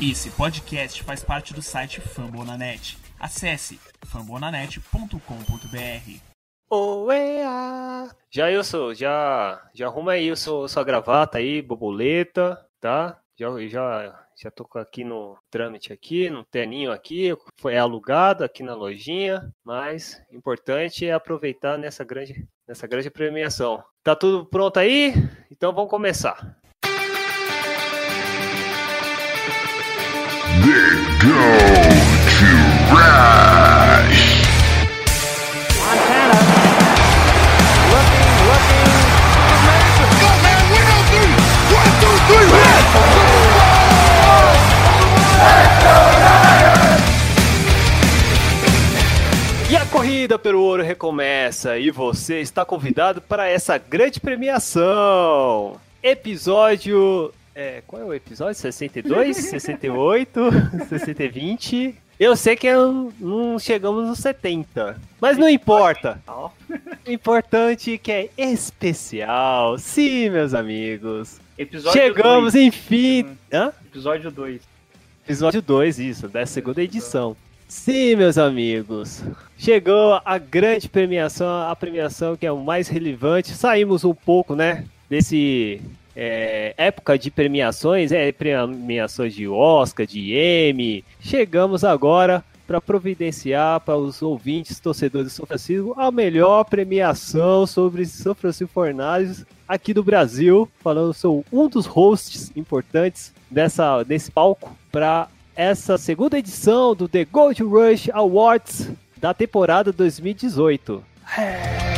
Esse podcast faz parte do site Fambonanet. Acesse fambonanet.com.br. Oea! Já eu sou, já, já arruma aí o seu, sua gravata aí, borboleta, tá? Já, já, já tô aqui no trâmite aqui, no terninho aqui, foi alugado aqui na lojinha, mas importante é aproveitar nessa grande, nessa grande premiação. Tá tudo pronto aí? Então vamos começar. Corrida pelo ouro recomeça e você está convidado para essa grande premiação. Episódio. É, qual é o episódio? 62? 68? 620? Eu sei que eu- não chegamos nos 70, mas não importa. O importante é que é especial. Sim, meus amigos. Episódio Chegamos, dois. enfim. Hã? Episódio 2. Episódio 2, isso, da segunda edição. Sim, meus amigos. Chegou a grande premiação, a premiação que é o mais relevante. Saímos um pouco, né, desse é, época de premiações, é, premiações de Oscar, de Emmy. Chegamos agora para providenciar para os ouvintes, torcedores de São Francisco, a melhor premiação sobre São Francisco Fornales aqui do Brasil. Falando, sou um dos hosts importantes dessa, desse palco para essa segunda edição do The Gold Rush Awards da temporada 2018. Tell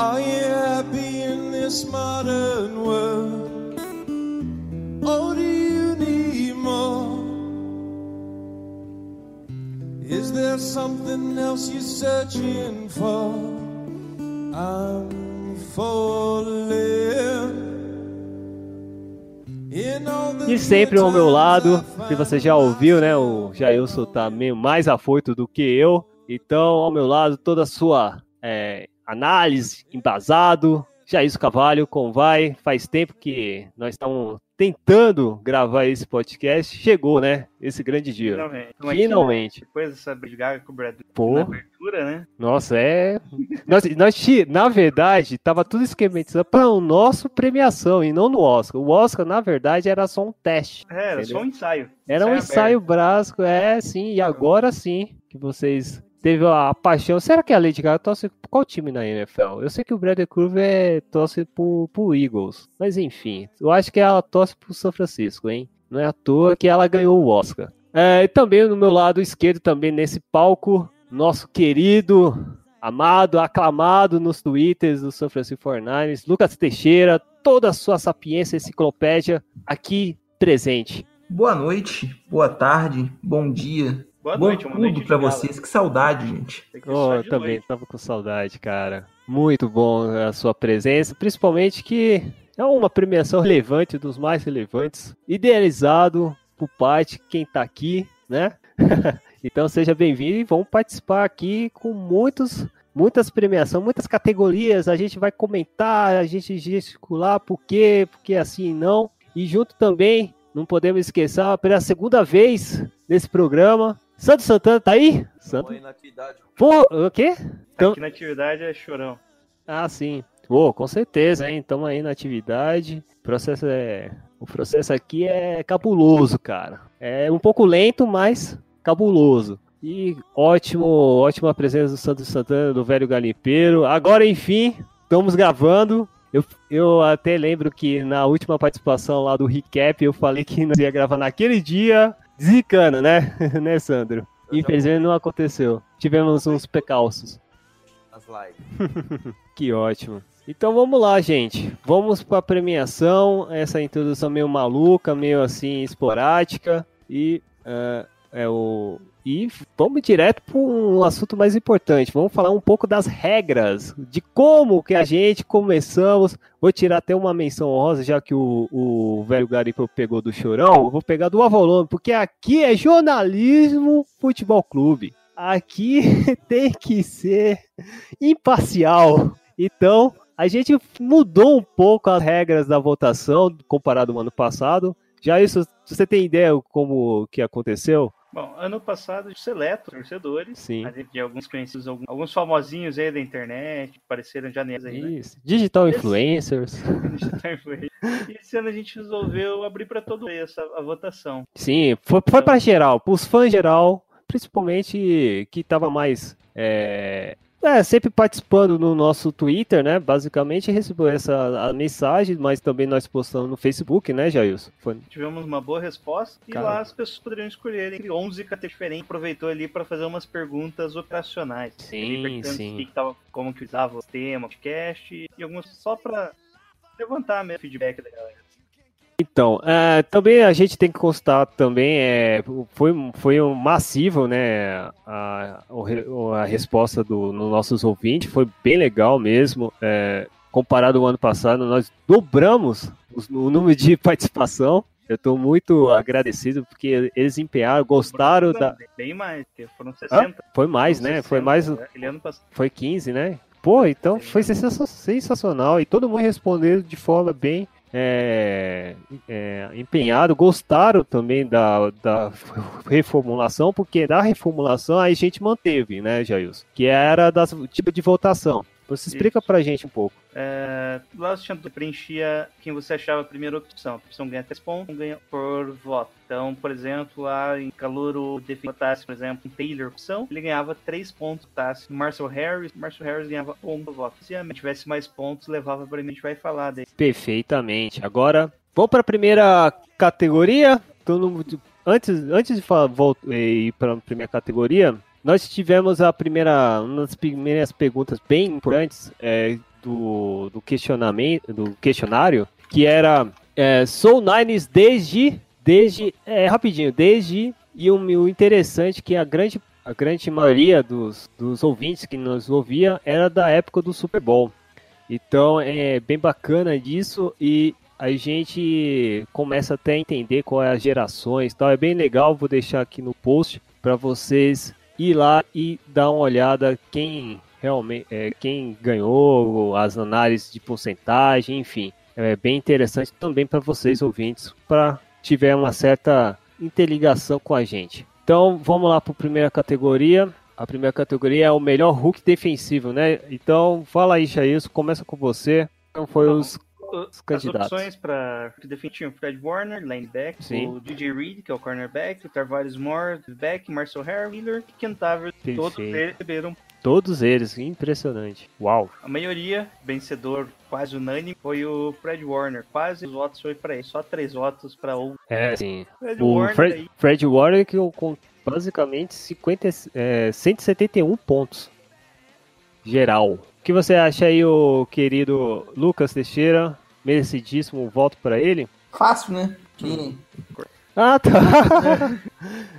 Are you happy in this modern world? Or do you need more? Is there something else you're searching for? I'm falling. E sempre ao meu lado, que você já ouviu, né? O Jailson tá meio mais afoito do que eu. Então, ao meu lado, toda a sua é, análise, embasado. Jailson Cavalho, como vai? Faz tempo que nós estamos tentando gravar esse podcast. Chegou, né? Esse grande dia. Finalmente. Então, aqui, Finalmente. Depois dessa briga com o Brad Pô. na abertura, né? Nossa, é. Nós, nós, na verdade, tava tudo esquematizado para o nosso premiação e não no Oscar. O Oscar, na verdade, era só um teste. É, era Entendeu? só um ensaio. Era um aberto. ensaio básico, é sim, e agora sim que vocês teve a paixão. Será que a Lady Gaga torce por qual time na NFL? Eu sei que o Bradley Cooper torce pro, pro Eagles, mas enfim, eu acho que ela torce pro São Francisco, hein? Não é à toa que ela ganhou o Oscar. É, e também no meu lado esquerdo, também nesse palco, nosso querido, amado, aclamado nos twitters do São Francisco 49ers, Lucas Teixeira, toda a sua sapiência enciclopédia aqui presente. Boa noite, boa tarde, bom dia, Boa bom noite, uma tudo noite gala. vocês. Que saudade, gente. Que Oh, eu também noite. tava com saudade, cara. Muito bom a sua presença, principalmente que é uma premiação relevante, dos mais relevantes, idealizado por parte de quem tá aqui, né? então seja bem-vindo e vamos participar aqui com muitos, muitas premiações, muitas categorias. A gente vai comentar, a gente gesticular por quê, porque assim não. E junto também, não podemos esquecer, pela segunda vez nesse programa, Santo Santana tá aí? Santo Pô, o quê? Então- Aqui na atividade é chorão. Ah, sim. Pô, com certeza, hein? Estamos aí na atividade. O processo é. O processo aqui é cabuloso, cara. É um pouco lento, mas cabuloso. E ótimo, ótima presença do Santos Santana, do velho galimpeiro. Agora, enfim, estamos gravando. Eu, eu até lembro que na última participação lá do recap eu falei que nós ia gravar naquele dia, zicando, né? né, Sandro? Infelizmente não aconteceu. Tivemos uns precalços. As lives. Que ótimo. Então vamos lá, gente. Vamos para a premiação. Essa introdução meio maluca, meio assim esporádica. E, ah, é o... E vamos direto para um assunto mais importante. Vamos falar um pouco das regras, de como que a gente começamos. Vou tirar até uma menção honrosa, já que o, o velho Garipo pegou do Chorão. Vou pegar do Avolone, porque aqui é jornalismo futebol clube. Aqui tem que ser imparcial. Então, a gente mudou um pouco as regras da votação comparado ao ano passado. Já isso, você tem ideia como que aconteceu? Bom, ano passado, seleto torcedores, Sim. tinha alguns conhecidos, alguns, alguns famosinhos aí da internet, que apareceram já neles aí, né? Isso. Digital influencers. e esse ano a gente resolveu abrir para todo essa a votação. Sim, foi, foi para geral, para os fãs geral, principalmente que tava mais é, é, sempre participando no nosso Twitter, né? Basicamente recebeu essa a mensagem, mas também nós postamos no Facebook, né, Jailson? Foi... Tivemos uma boa resposta e Cara. lá as pessoas poderiam escolher entre 11 categorias diferentes. Aproveitou ali para fazer umas perguntas operacionais. Sim, sim. que tava, como que usava o tema, o podcast e algumas só para levantar mesmo o feedback da galera. Então, é, também a gente tem que constar também, é, foi, foi um massivo, né, a, a resposta dos nossos ouvintes, foi bem legal mesmo, é, comparado ao ano passado, nós dobramos os- o número de participação, eu estou muito agradecido, porque eles empenharam, gostaram da... Bem mais, foram 60. Foi mais, foram né, foi 60, mais, Aquele ano passado. foi 15, né? Pô, então foi sensa- sensacional, e todo mundo respondeu de forma bem é, é, empenhado, gostaram também da, da reformulação, porque da reformulação a gente manteve, né, Jailson? Que era das tipo de votação. Você explica Isso. pra gente um pouco. É, lá você preenchia quem você achava a primeira opção. A opção ganha 3 pontos, ganha por voto. Então, por exemplo, lá em Calouro votasse, por exemplo, um Taylor opção, ele ganhava 3 pontos, votasse Marcel Harris, Marcel Harris ganhava 1 por voto. Se a tivesse mais pontos, levava para mim, a gente vai falar daí. Perfeitamente. Agora, vamos para a primeira categoria. Todo mundo- antes, antes de falar, vol- ir para a primeira categoria, nós tivemos a primeira, uma das primeiras perguntas bem importantes é, do, do questionamento, do questionário, que era é, Soul Nines desde, desde, é, rapidinho, desde e o, o interessante que a grande a grande maioria dos, dos ouvintes que nos ouvia era da época do Super Bowl. Então é bem bacana disso e a gente começa até a entender qual é as gerações, tal. É bem legal, vou deixar aqui no post para vocês ir lá e dar uma olhada quem realmente é, quem ganhou, as análises de porcentagem, enfim. É bem interessante também para vocês ouvintes, para tiver uma certa interligação com a gente. Então, vamos lá para a primeira categoria. A primeira categoria é o melhor Hulk defensivo, né? Então, fala aí, Jailson, começa com você. Então, foi Tá os As candidatos. opções para definir o Fred Warner, linebacker, Sim. o DJ Reed, que é o cornerback, o Tarvaris Moore, back, Marcel Harris, Miller e Ken Tavers. Todos eles receberam todos eles, impressionante. Uau. A maioria, vencedor quase unânime, foi o Fred Warner. Quase os votos foi para ele. Só três votos para o É, sim. Fred O Warner. Fred, aí. Fred Warner que com basicamente 50, é, 171 pontos geral. O que você acha aí, o querido Lucas Teixeira? Merecidíssimo voto para ele? Fácil, né? Que Ah, tá.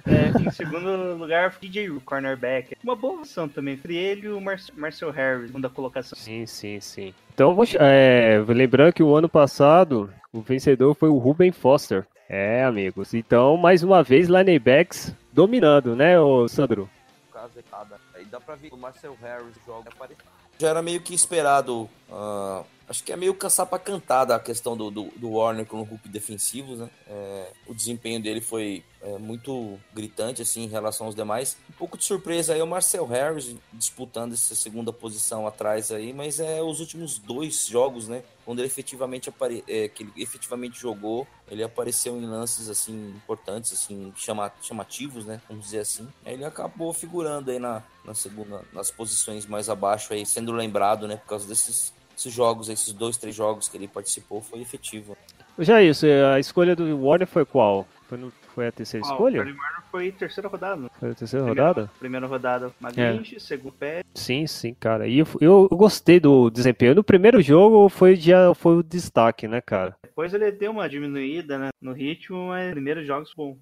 É, em segundo lugar, DJ Ru, cornerback. Uma boa opção também. Entre ele e o Mar Marcel Harris, segunda colocação. sim, sim, sim. Então, é, lembrando que o ano passado o vencedor foi o Ruben Foster. É, amigos. Então, mais uma vez, linebacks dominando, né, ô Sandro? casecada. Aí dá pra ver que o Marcel Harris joga parecido. Já era meio que esperado. ah, acho que é meio caçar pra cantada a questão do, do, do Warner com o Hulk defensivo, né? É, o desempenho dele foi é, muito gritante, assim, em relação aos demais. Um pouco de surpresa aí é o Marcel Harris disputando essa segunda posição atrás aí, mas é os últimos dois jogos, né? Quando ele efetivamente apare... é, que ele efetivamente jogou, ele apareceu em lances assim importantes, assim chama... chamativos, né? Vamos dizer assim. Aí ele acabou figurando aí na, na segunda, nas posições mais abaixo aí, sendo lembrado, né? Por causa desses, esses jogos, esses dois, três jogos que ele participou, foi efetivo. Já isso, a escolha do Warner foi qual? Foi, no- foi a terceira o escolha? Fred Warner foi terceira rodada. né? Foi a terceira Primeira- rodada? Primeira rodada, Magrinch, segundo pé. Sim, sim, cara. E eu, eu gostei do desempenho. No primeiro jogo foi, já, foi o destaque, né, cara? Depois ele deu uma diminuída né, no ritmo, mas primeiros jogos bom.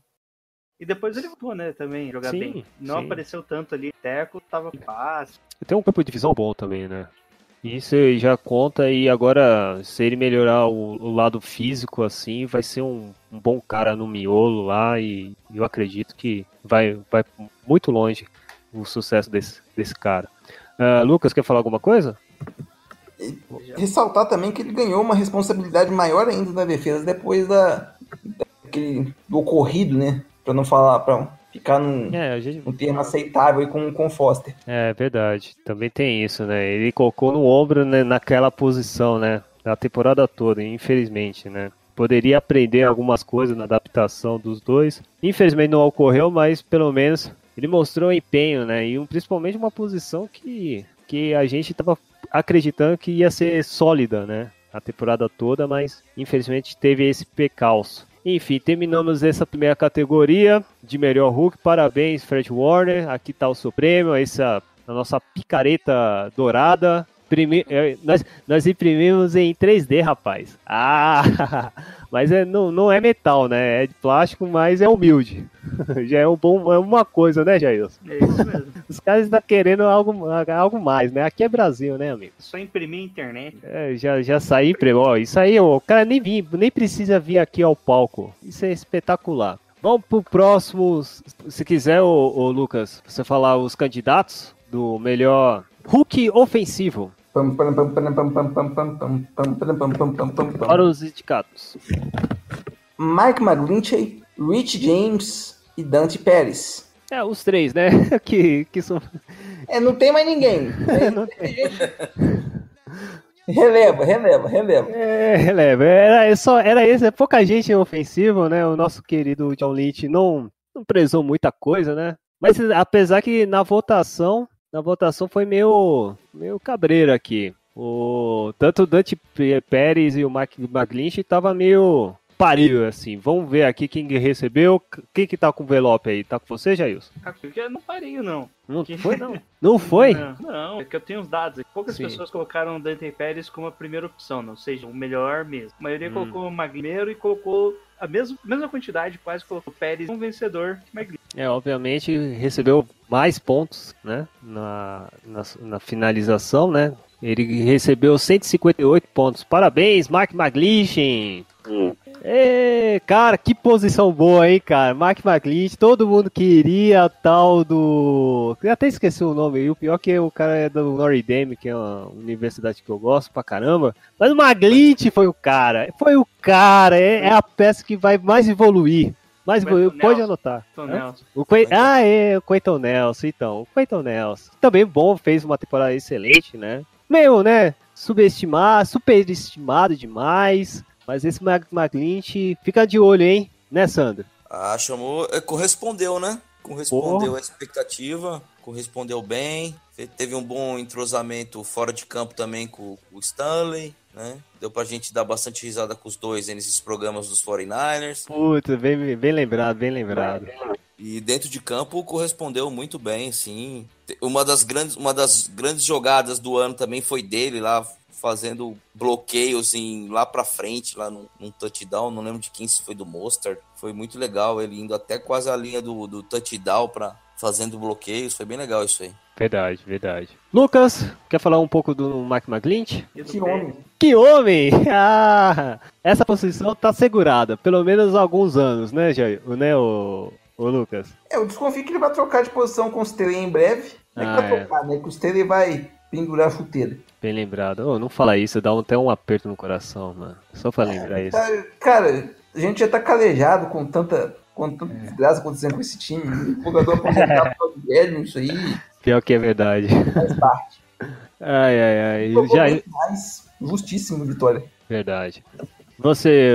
E depois ele voltou, né, também, jogar Sim, bem. Não sim. apareceu tanto ali, Teco tava paz. Tem um campo de visão bom também, né? Isso já conta e agora, se ele melhorar o, o lado físico assim, vai ser um, um bom cara no miolo lá e eu acredito que vai, vai muito longe o sucesso desse, desse cara. Ah, Lucas, quer falar alguma coisa? Ressaltar também que ele ganhou uma responsabilidade maior ainda na defesa depois da, daquele, do ocorrido, né? Pra não falar, pra ficar num, É, gente, termo aceitável aí com, com o Foster. É verdade, também tem isso, né? Ele colocou no ombro né, naquela posição, né? A temporada toda, infelizmente, né? Poderia aprender algumas coisas na adaptação dos dois. Infelizmente não ocorreu, mas pelo menos ele mostrou empenho, né? E um- principalmente uma posição que, que a gente tava acreditando que ia ser sólida, né? A temporada toda, mas infelizmente teve esse pecalço. Enfim, terminamos essa primeira categoria de melhor Hulk. Parabéns, Fred Warner. Aqui tá o seu prêmio, essa a nossa picareta dourada. Primi- é, nós, nós imprimimos em 3D, rapaz. Ah, mas é, não, não é metal, né? É de plástico, mas é humilde. Já é, um bom, é uma coisa, né, Jailson? É isso mesmo. Os caras estão querendo algo, algo mais, né? Aqui é Brasil, né, amigo? Só imprimir internet. É, já, já saí, ó, isso aí, ó, o cara nem, vim, nem precisa vir aqui ao palco. Isso é espetacular. Vamos pro próximo. Se quiser, ô, ô, Lucas, você falar os candidatos do melhor Hulk ofensivo para os indicados. Mike McGlinchey, Rich James e Dante Pérez. É, os três, né? que, que são... É, não tem mais ninguém. É, não tem. Releva, releva, releva. É, releva. Era, só, era isso. é pouca gente ofensiva, né? O nosso querido John Lynch não, não prezou muita coisa, né? Mas apesar que na votação na votação foi meio, meio cabreiro aqui. O, tanto o Dante Pérez e o Mike McGlinch tava meio pariu, assim. Vamos ver aqui quem que recebeu. Quem que tá com o envelope aí? Tá com você, Jailson? Ah, eu não pareio, não. Não Que- foi, não? Não foi? Não, não, é que eu tenho os dados. aqui. Poucas Sim. pessoas colocaram o Dante Pérez como a primeira opção, não seja o melhor mesmo. A maioria Hum. colocou o Magneiro e colocou a mesma, mesma quantidade, quase colocou o Pérez um vencedor que. É, obviamente recebeu mais pontos, né? Na, na, na finalização, né? Ele recebeu 158 pontos. Parabéns, Mark McGlinchen! Ê, cara, que posição boa, hein, cara? Mark McGlinch, todo mundo queria tal do. Eu até esqueci o nome, e o pior é que o cara é do Notre Dame, que é uma universidade que eu gosto pra caramba. Mas o McGlinch foi o cara, foi o cara, é, é a peça que vai mais evoluir. Mais Quentin pode Nelson. anotar. Nelson. O Quen... Ah, é, o Quentin Nelson, então. O Quentin Nelson. Também bom, fez uma temporada excelente, né? Meio, né? Subestimado, superestimado demais. Mas esse Mag McGlinch fica de olho, hein? Né, Sandro? Ah, chamou. é, Correspondeu, né? Correspondeu à expectativa, correspondeu bem. Teve um bom entrosamento fora de campo também com, com o Stanley, né? Deu pra gente dar bastante risada com os dois aí nesses programas dos 49ers. Puta, bem, bem lembrado, bem lembrado. E dentro de campo correspondeu muito bem, sim. Uma das grandes, uma das grandes jogadas do ano também foi dele lá fazendo bloqueios em, lá pra frente, lá num, num touchdown. Não lembro de quem se foi do Mostard. Foi muito legal ele indo até quase a linha do, do touchdown para fazendo bloqueios. Foi bem legal isso aí. Verdade, verdade. Lucas, quer falar um pouco do Mike McGlinch? Que homem. Que homem! Ah, essa posição tá segurada, pelo menos há alguns anos, né, Jair? Né, o, o Lucas? É, eu desconfio que ele vai trocar de posição com o Staley em breve. Não é que Ah, vai é. trocar, né? Que o Staley vai pendurar a chuteira. Bem lembrado. Ô, não fala isso, dá até um aperto no coração, mano. Só pra lembrar isso. Tá, Cara, a gente já tá calejado com tanta, com tanta desgraça acontecendo com esse time. O jogador aposentado do velho, isso aí Pior que é verdade. faz parte. Ai, ai, ai. Jogou Já... demais. Justíssimo, Vitória. Verdade. Você,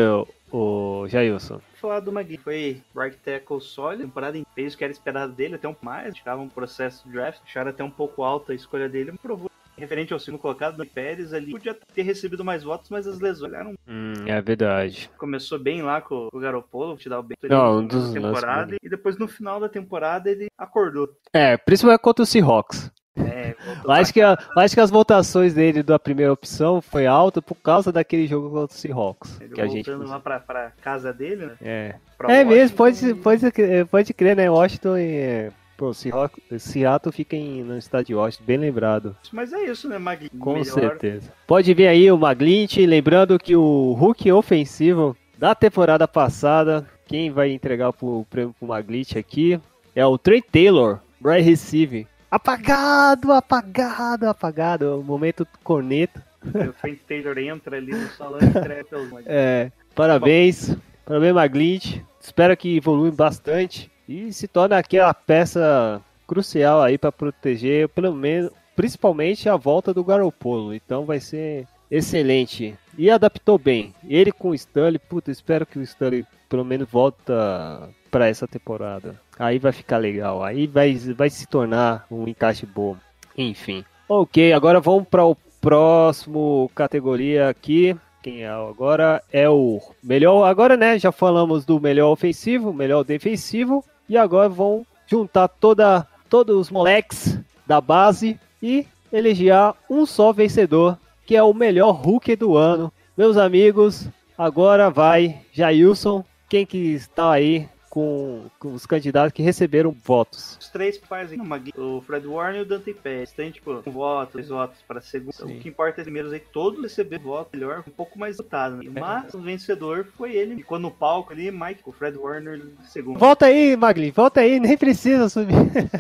o Jailson. Falar do Magui. Foi right tackle sólido, temporada em fez o que era esperado dele, até um pouco mais. Tirava um processo de draft, acharam até um pouco alta a escolha dele, mas provou. Referente ao segundo colocado, do Pérez, ali podia ter recebido mais votos, mas as lesões eram. Hum, é verdade. Começou bem lá com o Garoppolo, te dar o bem Não, um dos temporada, lances- e depois no final da temporada ele acordou. É, principalmente contra o Seahawks. É, Eu acho, que, a- acho que as votações dele da primeira opção foi alta por causa daquele jogo contra o Seahawks. Ele Que a gente. voltando lá pra, pra casa dele, né? É, Pra é mesmo, pode, pode, crer- pode crer, né? Washington e. é, Pô, Seahawks- Seattle fica em, no estado de Washington, bem lembrado. Mas é isso, né, Magui? Com Melhor. certeza. Pode vir aí o Maglint, lembrando que o Hulk ofensivo da temporada passada, quem vai entregar o prêmio pro Maglint aqui é o Trey Taylor, right receive. Apagado, apagado, apagado. O momento corneta. O Frank Taylor entra ali no salão e. É, parabéns, parabéns Maglint. Espero que evolui bastante e se torne aquela peça crucial aí para proteger, pelo menos, principalmente a volta do Garoppolo. Então vai ser excelente. E adaptou bem. Ele com o Stanley, puta, espero que o Stanley pelo menos volta para essa temporada. Aí vai ficar legal. Aí vai, vai se tornar um encaixe bom. Enfim. Ok, agora vamos para o próximo categoria aqui. Quem é agora é o melhor. Agora, né? Já falamos do melhor ofensivo, melhor defensivo. E agora vão juntar toda, todos os moleques da base e eleger um só vencedor, que é o melhor Hulk do ano. Meus amigos, agora vai Jailson. Quem que está aí com, com os candidatos que receberam votos? Os três fazem o Magui, o Fred Warner e o Dante Pérez. Tem, tipo, um voto, dois votos para segundo. Sim. O que importa é primeiros aí que todos receberam voto melhor, um pouco mais votado. Né? Mas o vencedor foi ele. Ficou no palco ali, Mike, o Fred Warner segundo. Volta aí, Magli, volta aí, nem precisa subir.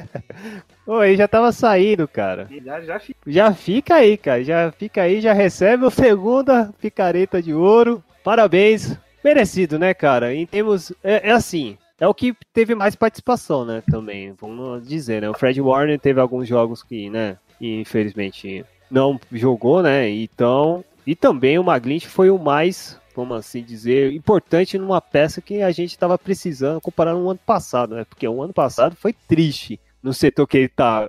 Oi, já tava saindo, cara. Já, já fica. Já fica aí, cara. Já fica aí, já recebe o segunda picareta de ouro. Parabéns. Merecido, né, cara? Em termos. É, é assim. É o que teve mais participação, né? Também. Vamos dizer, né? O Fred Warner teve alguns jogos que, né? Infelizmente não jogou, né? Então. E também o Maglint foi o mais, vamos assim dizer, importante numa peça que a gente estava precisando comparado no ano passado, né? Porque o ano passado foi triste no setor que ele tá,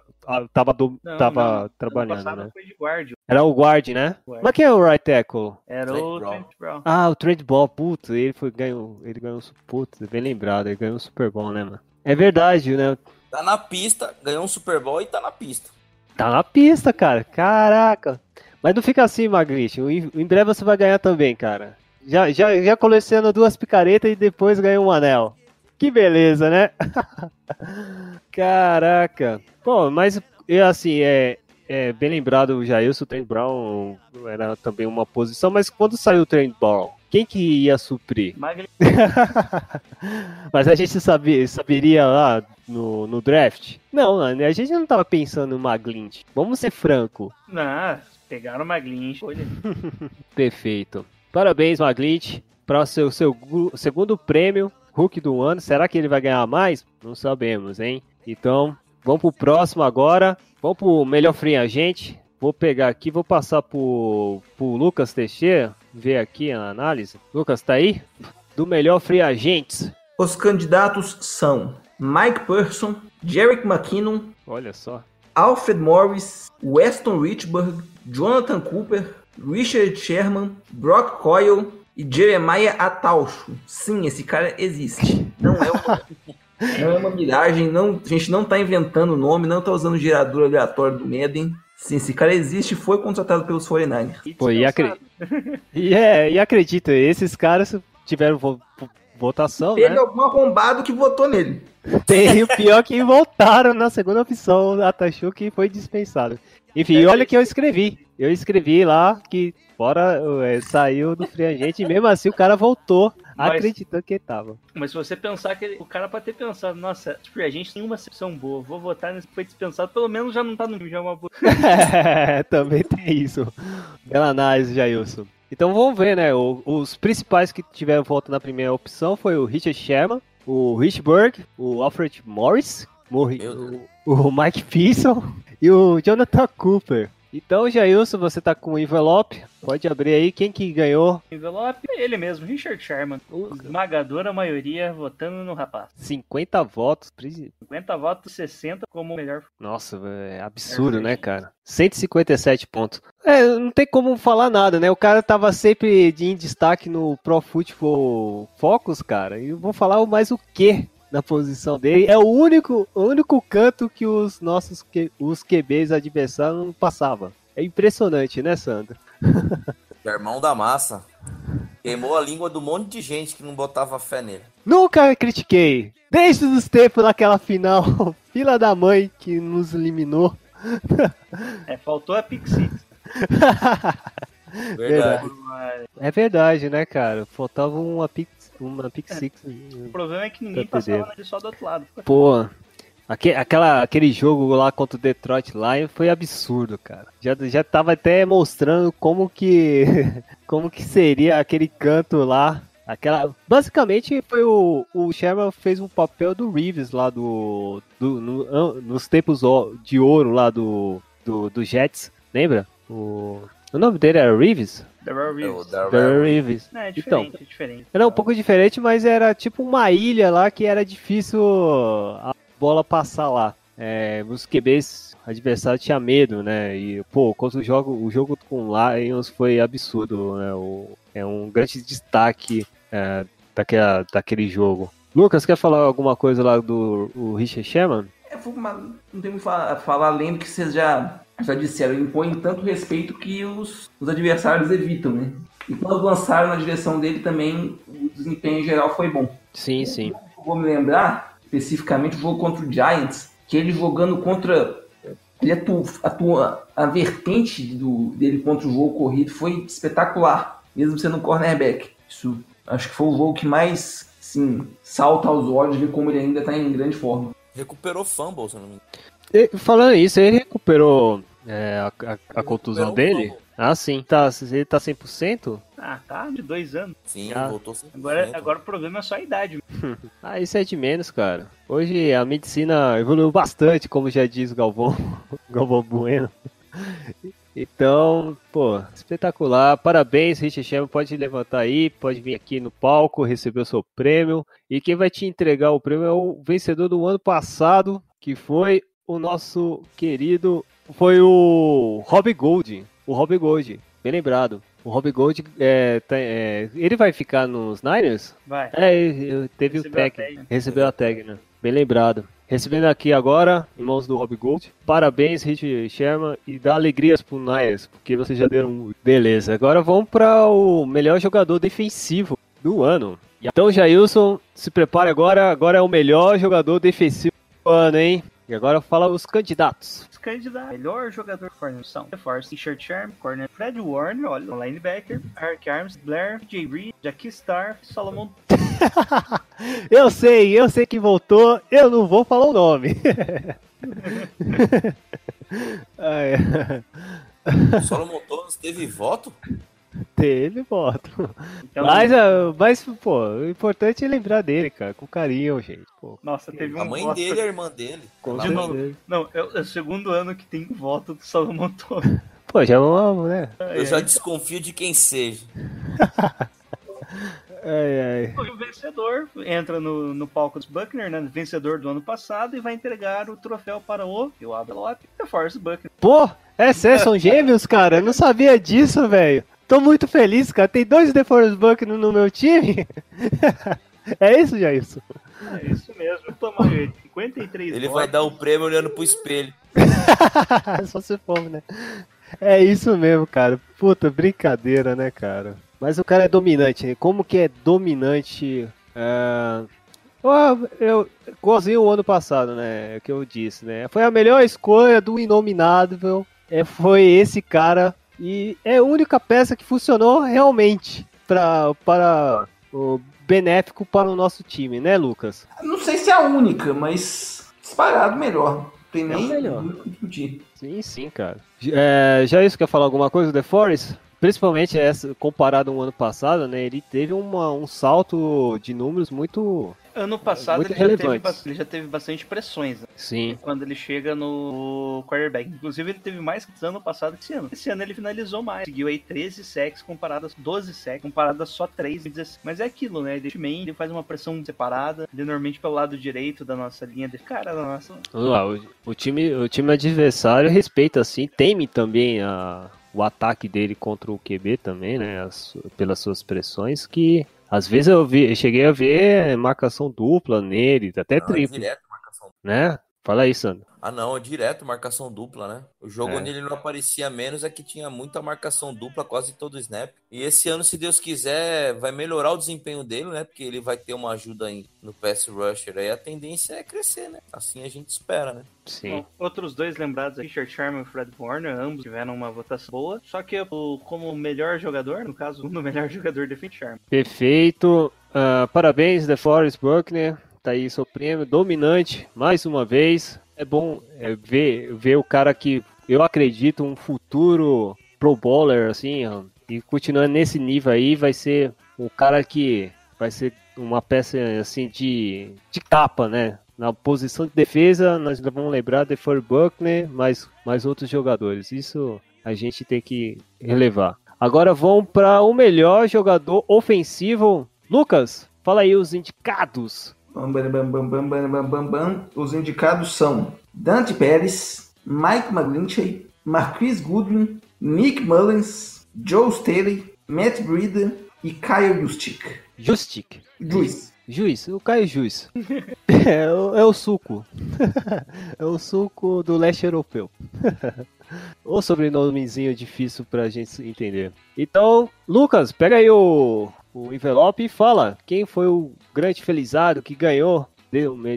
tava, do- Não, tava não. Ano trabalhando, passado né? foi de guarda. Era o guard, né? Guard. Mas quem é o right tackle? Era Trent o. Trent Brown. Ah, o Trent Ball, puta, ele foi ganhou, ele ganhou, putz, bem lembrado, ele ganhou um Super Bowl, né, mano? É verdade, né? Tá na pista, ganhou um Super Bowl e tá na pista. Tá na pista, cara. Caraca. Mas não fica assim, Magritte. Em, em breve você vai ganhar também, cara. Já, já, já coleciona duas picaretas e depois ganha um anel. Que beleza, né? Caraca. Pô, mas assim, é, é bem lembrado o Jailson, o Trent Brown era também uma posição, mas quando saiu o Trent Brown, quem que ia suprir? Mas a gente sabia, saberia lá no, no draft? Não, a gente não tava pensando no Maglint. Vamos ser franco. Não, pegaram o Maglin, foi ele. Perfeito. Parabéns, Maglint, para o seu, seu gu- segundo prêmio, Hulk do ano. Será que ele vai ganhar mais? Não sabemos, hein? Então, vamos pro próximo agora. Vamos pro melhor free agente. Vou pegar aqui, vou passar pro, pro Lucas Teixeira, ver aqui a análise. Lucas, tá aí? Do melhor free agentes. Os candidatos são Mike Person, Jerick McKinnon, Olha só. Alfred Morris, Weston Richburg, Jonathan Cooper, Richard Sherman, Brock Coyle e Jeremiah Atalcho. Sim, esse cara existe. Não é uma, não é uma miragem, não, a gente não tá inventando o nome, não tá usando gerador aleatório do Madden. Sim, esse cara existe e foi contratado pelos 49ers. E Pô, e, acre... e, é, e acredita, esses caras tiveram vo- vo- votação, Teve né? algum arrombado que votou nele. Tem o pior que voltaram na segunda opção, Atachou que foi dispensado. Enfim, olha que eu escrevi. Eu escrevi lá que fora é, saiu do free agente e mesmo assim o cara voltou Mas- acreditando que ele tava. Mas se você pensar que ele- o cara pode ter pensado, nossa, a gente tem uma seção boa, vou votar nesse que foi dispensado, pelo menos já não tá no time, já é uma boa. Também tem isso. Bela análise, Jailson. Então vamos ver, né? o- os principais que tiveram voto na primeira opção foi o Richard Sherman, o Rich Berg, o Alfred Morris, morri- o, o Mike Pearson e o Jonathan Cooper. Então, Jailson, você tá com o envelope. Pode abrir aí. Quem que ganhou? Envelope, ele mesmo, Richard Sherman. Esmagadora maioria votando no rapaz. 50 votos. Pri- 50 votos, 60 como o melhor. Nossa, é absurdo, né, cara? 157 pontos. É, não tem como falar nada, né? O cara tava sempre de- em destaque no Pro Football Focus, cara. E eu vou falar mais o quê? Na posição dele. É o único, o único canto que os nossos que, os QBs adversários não passavam. É impressionante, né, Sandro? Irmão da massa. Queimou a língua do monte de gente que não botava fé nele. Nunca critiquei. Desde os tempos daquela final, fila da mãe que nos eliminou. É, faltou a Pixie. Verdade. É verdade, né, cara? Faltava uma Pix, uma Pix Six. O problema é que ninguém passava nele só do outro lado. Pô, aque- aquela, aquele jogo lá contra o Detroit Lions foi absurdo, cara. Já, já tava até mostrando como que como que seria aquele canto lá. Aquela, basicamente foi o, o Sherman fez um papel do Reeves lá do, do no- nos tempos de ouro lá do, do, do Jets, lembra? O, o nome dele era Reeves? Darrell É Reeves. Darrell Darrell Reeves. Não, é Então, diferente, é diferente. era um pouco diferente, mas era tipo uma ilha lá que era difícil a bola passar lá. É, os QBs adversários tinham medo, né? E, pô, contra o jogo, o jogo com o Lions foi absurdo, né? O, é um grande destaque é, daquela, daquele jogo. Lucas, quer falar alguma coisa lá do o Richard Sherman? É, uma- não tem muito a falar, além do que vocês já, já disseram. Ele impõe tanto respeito que os, os adversários evitam, né? E quando lançaram na direção dele também, o desempenho em geral foi bom. Sim, sim. Eu vou me lembrar, especificamente, o jogo contra o Giants, que ele jogando contra. Ele atua, atua a vertente do, dele contra o jogo corrido foi espetacular, mesmo sendo um cornerback. Isso acho que foi o jogo que mais sim, salta aos olhos ver como ele ainda está em grande forma. Recuperou fumble, se eu não me engano. E, falando isso, ele recuperou é, a, a- a contusão dele? fumble. Ah, sim. Tá, ele tá 100%? Ah, tá de dois anos. Sim, Ah. voltou 100%. Agora, agora o problema é só a idade. Ah, isso é de menos, cara. Hoje a medicina evoluiu bastante, como já diz o Galvão, Galvão Bueno. Então, pô, espetacular. Parabéns, Richard Sherman. Pode levantar aí, pode vir aqui no palco, receber o seu prêmio. E quem vai te entregar o prêmio é o vencedor do ano passado, que foi o nosso querido. Foi o Rob Gold. O Rob Gold, bem lembrado. O Rob Gold, é, tá- é, ele vai ficar nos Niners? Vai. É, teve o Recebeu a tag. tag. Recebeu a tag, né? Bem lembrado. Recebendo aqui agora, em mãos do Rob Gold. Parabéns, Rich Sherman, e dá alegrias pro Niners, porque vocês já deram. Beleza, agora vamos para o melhor jogador defensivo do ano. Então, Jailson, se prepare agora. Agora é o melhor jogador defensivo do ano, hein? E agora fala os candidatos. Os candidatos. Melhor jogador corner são Force, T-shirt Charm, corner Fred Warner, olha, o linebacker, Eric Arms, Blair, J. Reed, Jackie Star, Solomon. Eu sei, eu sei que voltou, eu não vou falar o nome. Solomon Thomas teve voto? teve voto. Então, Mas, ah, mas, pô, o importante é lembrar dele, cara, com carinho, gente. Pô, nossa, teve um A mãe voto. dele é a irmã dele. com De novo. Não, é, o- é o segundo ano que tem voto do Solomon Thomas. Pô, já vamos, né? Eu já desconfio de quem seja. Ai, ai. E o vencedor entra no, no palco dos Buckner, né? Vencedor do ano passado, e vai entregar o troféu para o, eu abro lote, The Force Buckner. Pô, é sério, são gêmeos, cara? Eu não sabia disso, velho. Tô muito feliz, cara. Tem dois The Forest Buck no, no meu time. é isso, Jailson? É isso mesmo. Toma aí, 53 Ele votos. vai dar o prêmio olhando pro espelho. Só se for, né? É isso mesmo, cara. Puta, brincadeira, né, cara? Mas o cara é dominante. né? Como que é dominante? É... ó, Eu, igualzinho o ano passado, né? Que eu disse, né? Foi a melhor escolha do Inominável. É, foi esse cara. E é a única peça que funcionou realmente pra, para o benéfico para o nosso time, né, Lucas? Não sei se é a única, mas disparado melhor. Tem É nem melhor. que discutir. Sim, sim, cara. É, já isso quer falar alguma coisa do The Forest? Principalmente essa, comparado ao ano passado, né? Ele teve uma- um salto de números muito. Ano passado Muito ele já, teve, ele já teve bastante pressões né? Sim. quando ele chega no quarterback. Inclusive, ele teve mais que ano passado que esse ano. Esse ano ele finalizou mais. Seguiu aí 13 sacks comparado a 12 sacks, comparado a só 3 e 16. Mas é aquilo, né? Ele, ele faz uma pressão separada, ele normalmente pelo lado direito da nossa linha de cara, da nossa. Lá, o, o time, o time adversário respeita assim, teme também a, o ataque dele contra o QB também, né? as pelas suas pressões, que Às vezes eu, vi, eu cheguei a ver marcação dupla nele, até é triplo, direto marcação né? Fala aí, Sandro. Ah, não, é direto marcação dupla, né? O jogo É. onde ele não aparecia menos é que tinha muita marcação dupla quase todo o snap. E esse ano, se Deus quiser, vai melhorar o desempenho dele, né? Porque ele vai ter uma ajuda em- no pass rusher. Aí a tendência é crescer, né? Assim a gente espera, né? Sim. Bom, outros dois lembrados aqui, Richard Sherman e Fred Warner, ambos tiveram uma votação boa. Só que o- como melhor jogador, no caso, o melhor jogador defende Sherman. Perfeito. Ah, parabéns, DeForest Buckner. Tá aí seu prêmio dominante, mais uma vez. É bom é, ver, ver o cara que eu acredito um futuro pro bowler, assim, e continuando nesse nível aí, vai ser o cara que vai ser uma peça, assim, de, de capa, né? Na posição de defesa, nós vamos lembrar DeForest Buckner, mais, mais outros jogadores. Isso a gente tem que relevar. Agora vamos para o melhor jogador ofensivo. Lucas, fala aí os indicados. Os indicados são Dante Pérez, Mike McGlinchey, Marquis Goodwin, Nick Mullins, Joe Staley, Matt Breeder e Caio Justic. Justic. Juiz. Juiz, o Caio Juiz. É, é, o suco. É o suco do leste europeu. O sobrenomezinho difícil pra gente entender. Então, Lucas, pega aí o, o envelope e fala quem foi o grande felizardo que ganhou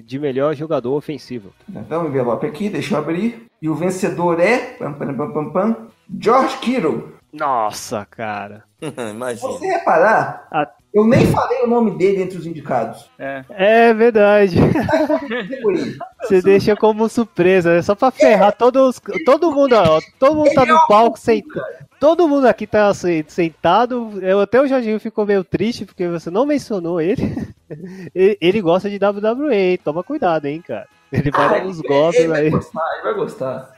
de, melhor jogador ofensivo. Então, o envelope aqui, deixa eu abrir. E o vencedor é. Pam, pam, pam, pam, pam, George Kittle. Nossa, cara. Se Imagina. você reparar, Ah. eu nem falei o nome dele entre os indicados. É, É verdade. Você deixa como surpresa, é só pra ferrar todos, todo mundo, ó, todo mundo tá no palco sentado. Todo mundo aqui tá se- sentado. Eu, até o Jorginho ficou meio triste porque você não mencionou ele. Ele, gosta de WWE, toma cuidado, hein, cara. Ele vai dar uns golpes Ele vai aí. gostar, ele vai gostar.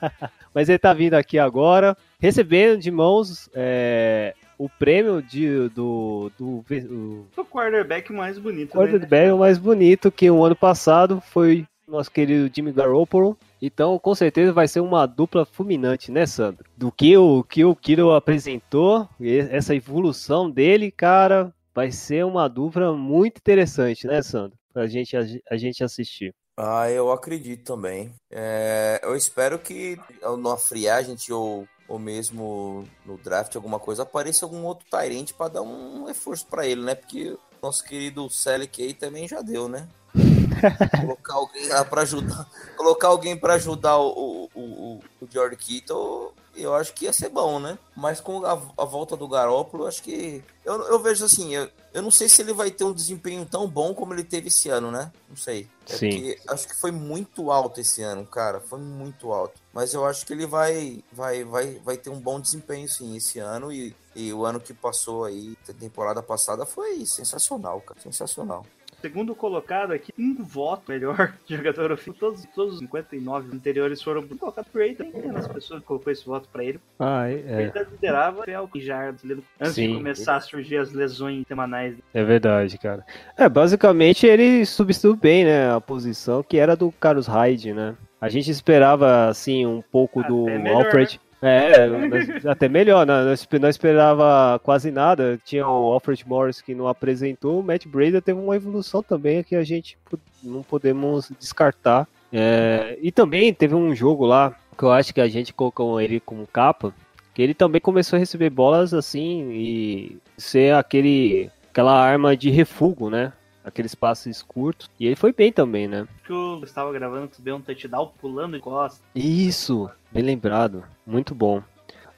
Mas ele tá vindo aqui agora, recebendo de mãos é, o prêmio de, do, do, do o quarterback mais bonito. da quarterback mais bonito que o ano passado foi nosso querido Jimmy Garoppolo. Então, com certeza vai ser uma dupla fulminante, né, Sandro? Do que o que o Kiro apresentou, essa evolução dele, cara, vai ser uma dupla muito interessante, né, Sandro? Pra gente, a, a gente assistir. Ah, eu acredito também. É, eu espero que na free agent ou, ou mesmo no draft, alguma coisa, apareça algum outro Tyrant para dar um reforço para ele, né? Porque nosso querido Sally Kay também já deu, né? colocar alguém para ajudar, colocar alguém para ajudar o, o, o, o George Kittle, eu acho que ia ser bom, né? Mas com a, a volta do Garoppolo, eu acho que eu, eu vejo assim, eu, eu não sei se ele vai ter um desempenho tão bom como ele teve esse ano, né? Não sei. É Sim. acho que foi muito alto esse ano, cara. Foi muito alto. Mas eu acho que ele vai, vai, vai, vai ter um bom desempenho sim esse ano e, e o ano que passou aí, a temporada passada foi sensacional, cara. Sensacional. Segundo colocado aqui, um voto melhor jogador ofensivo. Todos, todos os 59 anteriores foram colocados por ele. Tem apenas pessoa que colocou esse voto pra ele. Ah, Ele é, liderava até o já antes Sim. de começar a surgir as lesões semanais. é verdade, cara. É, basicamente ele substituiu bem, né, a posição que era do Carlos Hyde, né? A gente esperava, assim, um pouco Até do melhor, Alfred. É, até melhor, né? Nós não esperava quase nada. Tinha o Alfred Morris que não apresentou. O Matt Breda teve uma evolução também que a gente não podemos descartar. É, e também teve um jogo lá que eu acho que a gente colocou ele como capa. Que ele também começou a receber bolas assim e ser aquele aquela arma de refúgio, né? Aqueles passes curtos. E ele foi bem também, né? Que eu estava gravando que deu um touchdown pulando de costas. Isso, bem lembrado. Muito bom.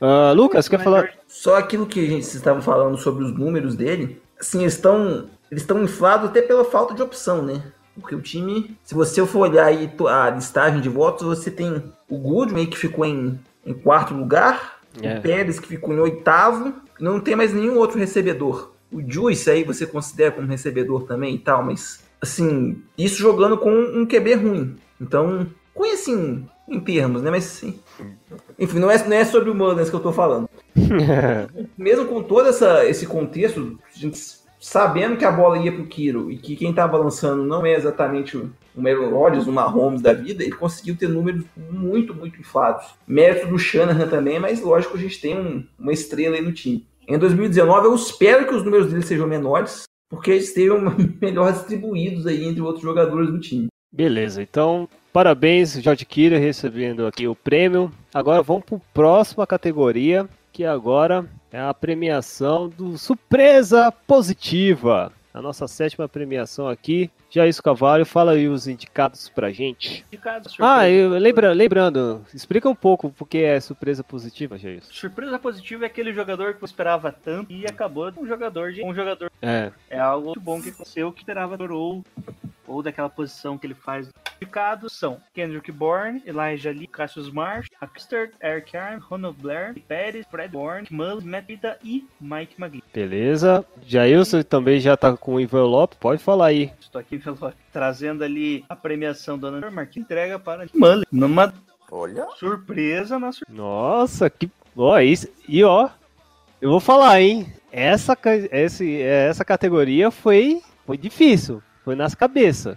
Ah, Lucas, quer falar? Só aquilo que a gente vocês estavam falando sobre os números dele, assim, eles estão eles estão inflados até pela falta de opção, né? Porque o time, se você for olhar aí to- a listagem de votos, você tem o Goodman que ficou em, em quarto lugar, É. o Pérez que ficou em oitavo, não tem mais nenhum outro recebedor. O Juice aí você considera como recebedor também e tal, mas assim, isso jogando com um QB ruim. Então, ruim assim, em termos, né? Mas sim. Enfim, não é, não é sobre o Mullins que eu tô falando mesmo com todo essa, esse contexto, a gente sabendo que a bola ia pro Kiro e que quem tava lançando não é exatamente o o Aaron Rodgers, o Mahomes da vida, ele conseguiu ter números muito, muito inflados. Mérito do Shanahan também, mas lógico a gente tem um- uma estrela aí no time. Em 2019, eu espero que os números dele sejam menores, porque eles estejam melhor distribuídos aí entre outros jogadores do time. Beleza, então parabéns, Jorge Kira, recebendo aqui o prêmio. Agora vamos para a próxima categoria, que agora é a premiação do Surpresa Positiva. A nossa sétima premiação aqui. Jair Cavalho, fala aí os indicados pra gente. Indicado, Ah, eu, lembra, lembrando, explica um pouco porque é surpresa positiva, Jair. Surpresa positiva é aquele jogador que você esperava tanto e acabou um jogador de um jogador. É, É algo muito bom que aconteceu que esperava ou ou daquela posição que ele faz. Indicados são Kendrick Bourne, Elijah Lee, Cassius Marsh, Huckster, Eric Arm, Ronald Blair, Pérez, Fred Bourne, Mullins, Matt Pita e Mike McGee. beleza. Jailson também já tá com o envelope, pode falar aí. Estou aqui pelo- trazendo ali a premiação do Ana Marquinhos entrega para Mullins. Numa Olha, surpresa na surpresa. Nossa, que. Ó, isso. E ó, eu vou falar, hein? Essa, esse, essa categoria foi, foi difícil. Foi nas cabeças.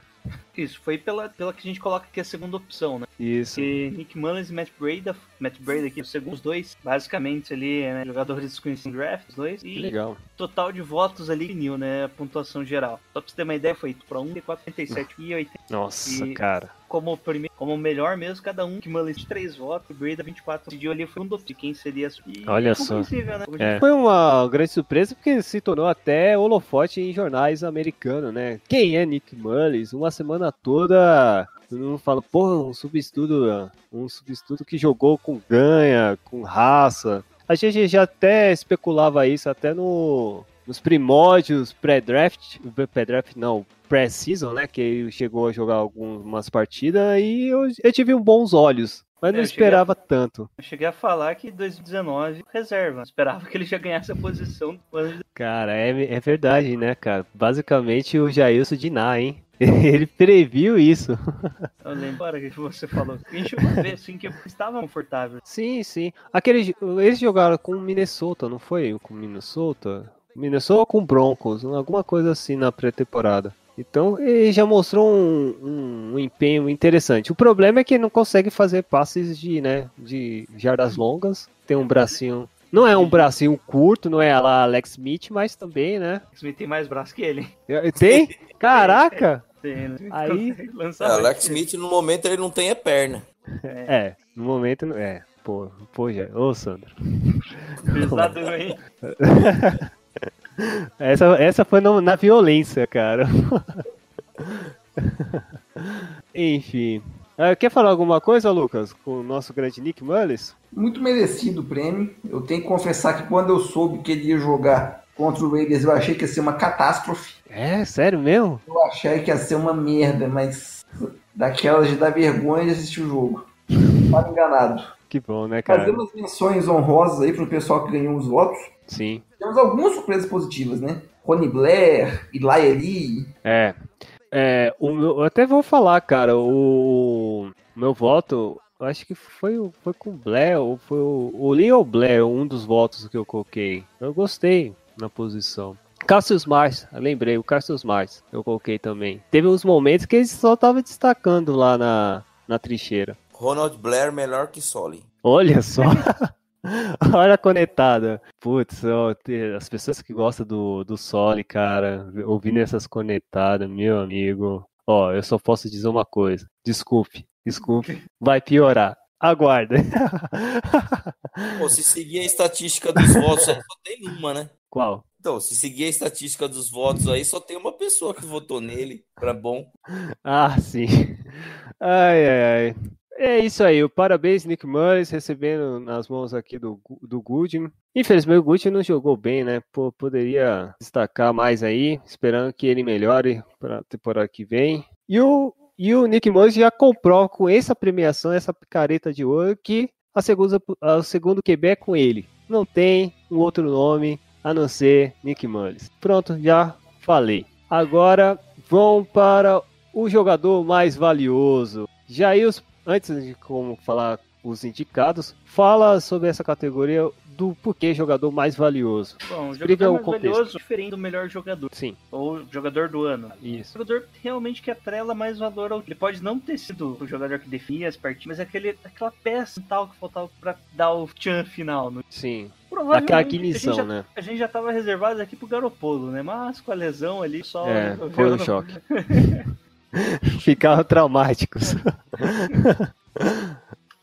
Isso, foi pela, pela que a gente coloca aqui a segunda opção, né? Isso. Que Nick Mullins e Matt Breda, Matt Breda aqui, os segundos dois, basicamente ali, né, jogadores desconhecidos em draft, os dois, Que e legal. total de votos ali definiu, né, a pontuação geral. Só pra você ter uma ideia, foi pra 1, 47 e 80. Nossa, E- cara. Como, primeiro, como melhor mesmo, cada um, Nick Mullins de 3 votos, e Breda 24. Decidiu ali, foi um do de quem seria a e Olha só. compreensível, Né? É. Foi uma grande surpresa porque se tornou até holofote em jornais americanos, né? Quem é Nick Mullins? Uma semana toda todo mundo fala, porra, um substituto, um substituto que jogou com ganha, com raça. A gente já até especulava isso até no, nos primórdios pré-draft, pré-draft não, pré-season, né? Que ele chegou a jogar algumas partidas e eu, eu tive bons olhos. Mas não eu cheguei a- esperava tanto. Eu cheguei a falar que 2019 reserva. Esperava que ele já ganhasse a posição Cara, é, é verdade, né, cara? Basicamente o Jailson de Ná, hein? Ele previu isso. Eu lembro agora que você falou. A gente chegou a ver assim que estava confortável. Sim, sim. Aquele, eles jogaram com o Minnesota, não foi? Com o Minnesota? Minnesota ou com o Broncos? Alguma coisa assim na pré-temporada. Então ele já mostrou um, um- um empenho interessante. O problema é que ele não consegue fazer passes de, né, de jardas longas. Tem um bracinho. Não é um bracinho curto, não é a lá Alex Smith, mas também, né? Smith tem mais braço que ele. Tem? Caraca! Tem, né? Aí- é, Alex. Smith no momento ele não tem é perna. É, no momento não é. Pô, pô, já. Ô, Sandro. Pesado, hein? Essa, essa foi no- na violência, cara. Enfim. Ah, quer falar alguma coisa, Lucas, com o nosso grande Nick Mullis? Muito merecido o prêmio. Eu tenho que confessar que quando eu soube que ele ia jogar contra o Raiders, eu achei que ia ser uma catástrofe. É, sério mesmo? Eu achei que ia ser uma merda, mas daquelas de dar vergonha de assistir o jogo. Tava enganado. Que bom, né, cara? Fazer umas menções honrosas aí pro pessoal que ganhou os votos. Sim. Temos algumas surpresas positivas, né? Rony Blair, Eli Lee. É. É, o meu, eu até vou falar, cara, o, o meu voto, eu acho que foi, o- foi com o Blair, ou foi o, o Lee ou Blair, um dos votos que eu coloquei. Eu gostei na posição. Cassius Mars, lembrei, o Cassius Mars eu coloquei também. Teve uns momentos que ele só tava destacando lá na, na trincheira. Ronald Blair melhor que Soli. Olha só. Olha a conectada. Putz, ó, as pessoas que gostam do, do Soli, cara, ouvindo essas conectadas, meu amigo. Ó, eu só posso dizer uma coisa. Desculpe, desculpe. Vai piorar. Aguarda. Pô, se seguir a estatística dos votos, aí só tem uma, né? Qual? Então, se seguir a estatística dos votos aí, só tem uma pessoa que votou nele pra bom. Ah, sim. Ai, ai, ai. É isso aí. Parabéns, Nick Mullis, recebendo nas mãos aqui do, do Goodwin. Infelizmente, o Goodwin não jogou bem, né? Poderia destacar mais aí, esperando que ele melhore para a temporada que vem. E o, e o Nick Mullis já comprou com essa premiação, essa picareta de ouro, que a segunda, a- o segundo QB é com ele. Não tem um outro nome a não ser Nick Mullis. Pronto, já falei. Agora vão para o jogador mais valioso. Jair, antes de como falar os indicados, fala sobre essa categoria do porquê jogador mais valioso. Bom, o Explica jogador o mais contexto. valioso diferente do melhor jogador. Sim, Ou jogador do ano. isso. O jogador realmente que atrela mais valor ao. Ele pode não ter sido o jogador que definia as partidas, mas é aquele, aquela peça tal que faltava pra dar o tchan final. No... Sim. Por Provavelmente, Aquela a já- né? A gente já tava reservado aqui pro Garopolo, né? Mas com a lesão ali, só. É, foi um choque. Ficaram traumáticos.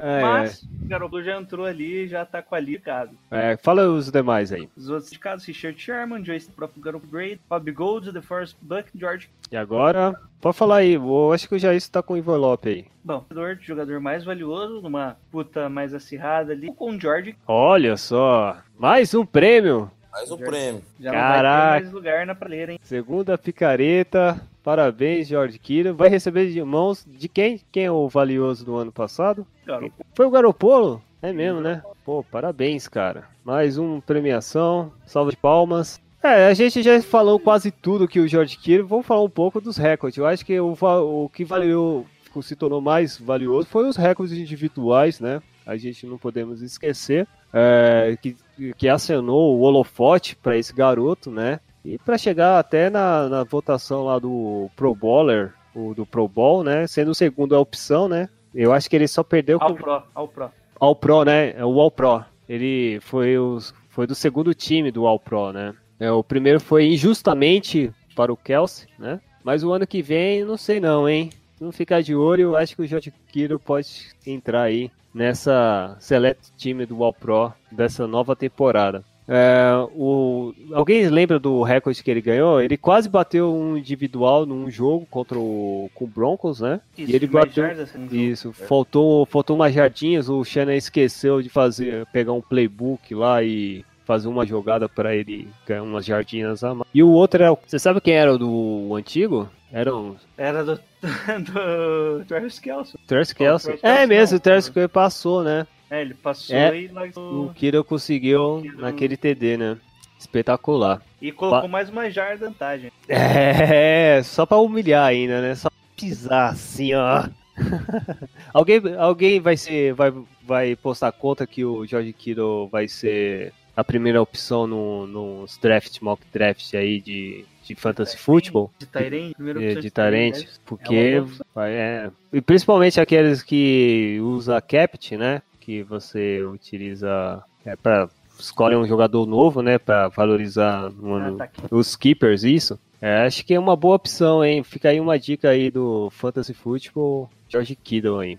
É, Mas o Garopolo já entrou ali e já tá ligado. é, fala os demais aí. Os outros indicados, Richard Sherman, Joyce próprio Garoto Grade, Bob Gold, The Forest Buck, George. E agora, pode falar aí. Eu acho que o Jair tá com o envelope aí. Bom, jogador, jogador mais valioso, numa puta mais acirrada ali, com o George. Olha só, mais um prêmio. Mais um prêmio. Já não Caraca. vai ter mais lugar na prateleira, hein? Segunda picareta. Parabéns, George Kiro. Vai receber de mãos de quem? Quem é o valioso do ano passado? Garoto. Foi o Garopolo? É mesmo, né? Pô, parabéns, cara. Mais uma premiação. Salva de palmas. É, a gente já falou quase tudo que o George Kiro. Vamos falar um pouco dos recordes. Eu acho que o, o que valeu, se tornou mais valioso foi os recordes individuais, né? A gente não podemos esquecer é, que, que acionou o holofote para esse garoto, né? E para chegar até na, na votação lá do Pro Bowler, o do Pro Bowl, né? Sendo o segundo a opção, né? Eu acho que ele só perdeu Ao com Pro, ao Pro. All Pro, né? É o All Pro. Ele foi, os, foi do segundo time do All Pro, né? É, o primeiro foi injustamente para o Kelsey, né? Mas o ano que vem, não sei não, hein? Se não ficar de olho, eu acho que o George Kiro pode entrar aí nessa select time do All Pro dessa nova temporada. É, o, alguém lembra do recorde que ele ganhou? Ele quase bateu um individual num jogo contra o com o Broncos, né? Isso, e ele bateu. jardas, assim. Isso, faltou, faltou umas jardinhas, o Shannon esqueceu de fazer, pegar um playbook lá e fazer uma jogada para ele ganhar umas jardinhas a mais. E o outro era, você sabe quem era o do antigo? Era o Era do, do Travis Kelce. Kelsey. Travis É Kelce mesmo, não. o Terence Kelsey passou, né? É, ele passou É, e, O largou- Kiro conseguiu Kiro- naquele TD, né? Espetacular. e colocou mais uma jarda de vantagem. É, só pra humilhar ainda, né? Só pisar assim, ó. alguém alguém vai ser vai, vai postar conta que o Jorge Kittle vai ser a primeira opção no, nos draft, mock draft aí de, de fantasy football, De Tyrene, primeiro de, de Tarente, porque É é, e principalmente aqueles que usa Capt, né? Que você utiliza é, para escolhe um jogador novo, né? Para valorizar no ano, Ataque. os keepers, isso. É, acho que é uma boa opção, hein? Fica aí uma dica aí do Fantasy Football, George Kittle aí.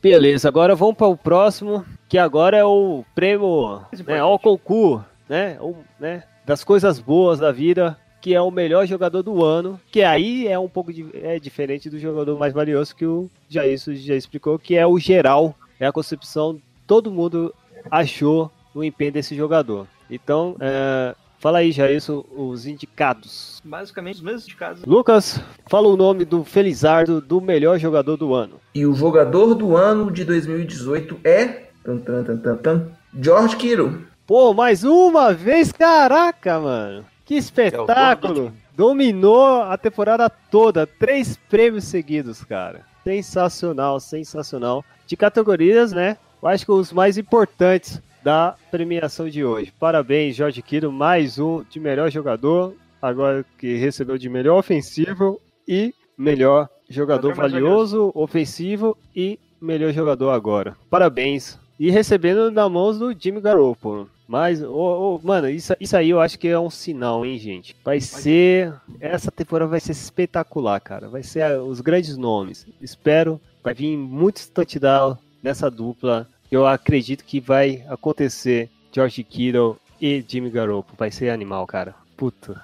Beleza, agora vamos para o próximo, que agora é o prêmio, né, ao concurso, né, né, das coisas boas da vida, que é o melhor jogador do ano, que aí é um pouco di- é diferente do jogador mais valioso que o Jair já explicou, que é o geral, é a concepção, todo mundo achou no empenho desse jogador. Então, é, fala aí, Jair, os indicados. Basicamente os mesmos indicados. Lucas, fala o nome do Felizardo do melhor jogador do ano. E o jogador do ano de 2018 é. Tan, tan, tan, tan, tan, George Kittle. Pô, mais uma vez, caraca, mano. Que espetáculo. Dominou a temporada toda, três prêmios seguidos, cara. Sensacional, sensacional. De categorias, né? Eu acho que os mais importantes da premiação de hoje. Parabéns, Jorge Kiro, mais um de melhor jogador, agora que recebeu de melhor ofensivo e melhor jogador valioso, ofensivo e melhor jogador agora. Parabéns. E recebendo na mãos do Jimmy Garoppolo. Mas, ô, ô, mano, isso, isso aí eu acho que é um sinal, hein, gente? Vai ser. Essa temporada vai ser espetacular, cara. Vai ser os grandes nomes. Espero. Vai vir muitos touchdowns nessa dupla. Eu acredito que vai acontecer George Kittle e Jimmy Garoppolo. Vai ser animal, cara. Puta.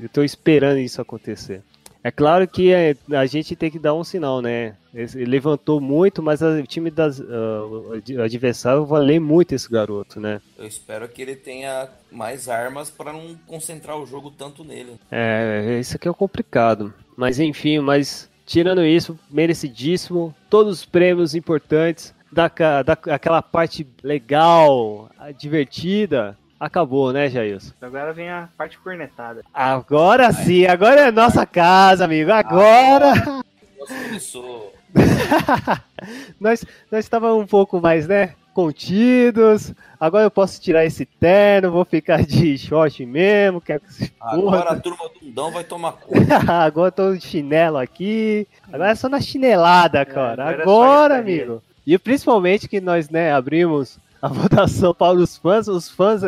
Eu tô esperando isso acontecer. É claro que é, a gente tem que dar um sinal, né? Ele levantou muito, mas o time das, ad- adversário vai ler muito esse garoto, né? Eu espero que ele tenha mais armas pra não concentrar o jogo tanto nele. É, isso aqui é complicado. Mas enfim, mas tirando isso, merecidíssimo. Todos os prêmios importantes, da, da, aquela parte legal, divertida, acabou, né, Jailson? Agora vem a parte cornetada. Agora sim, agora é nossa casa, amigo. Agora Nossa, começou. nós nós estávamos um pouco mais, né? Contidos. Agora eu posso tirar esse terno, vou ficar de short mesmo. Quero que se Agora a turma do Dundão vai tomar conta. agora eu tô de chinelo aqui. Agora é só na chinelada, cara. agora é Agora, gritaria. amigo. E principalmente que nós, né, abrimos a votação para os fãs. Os fãs,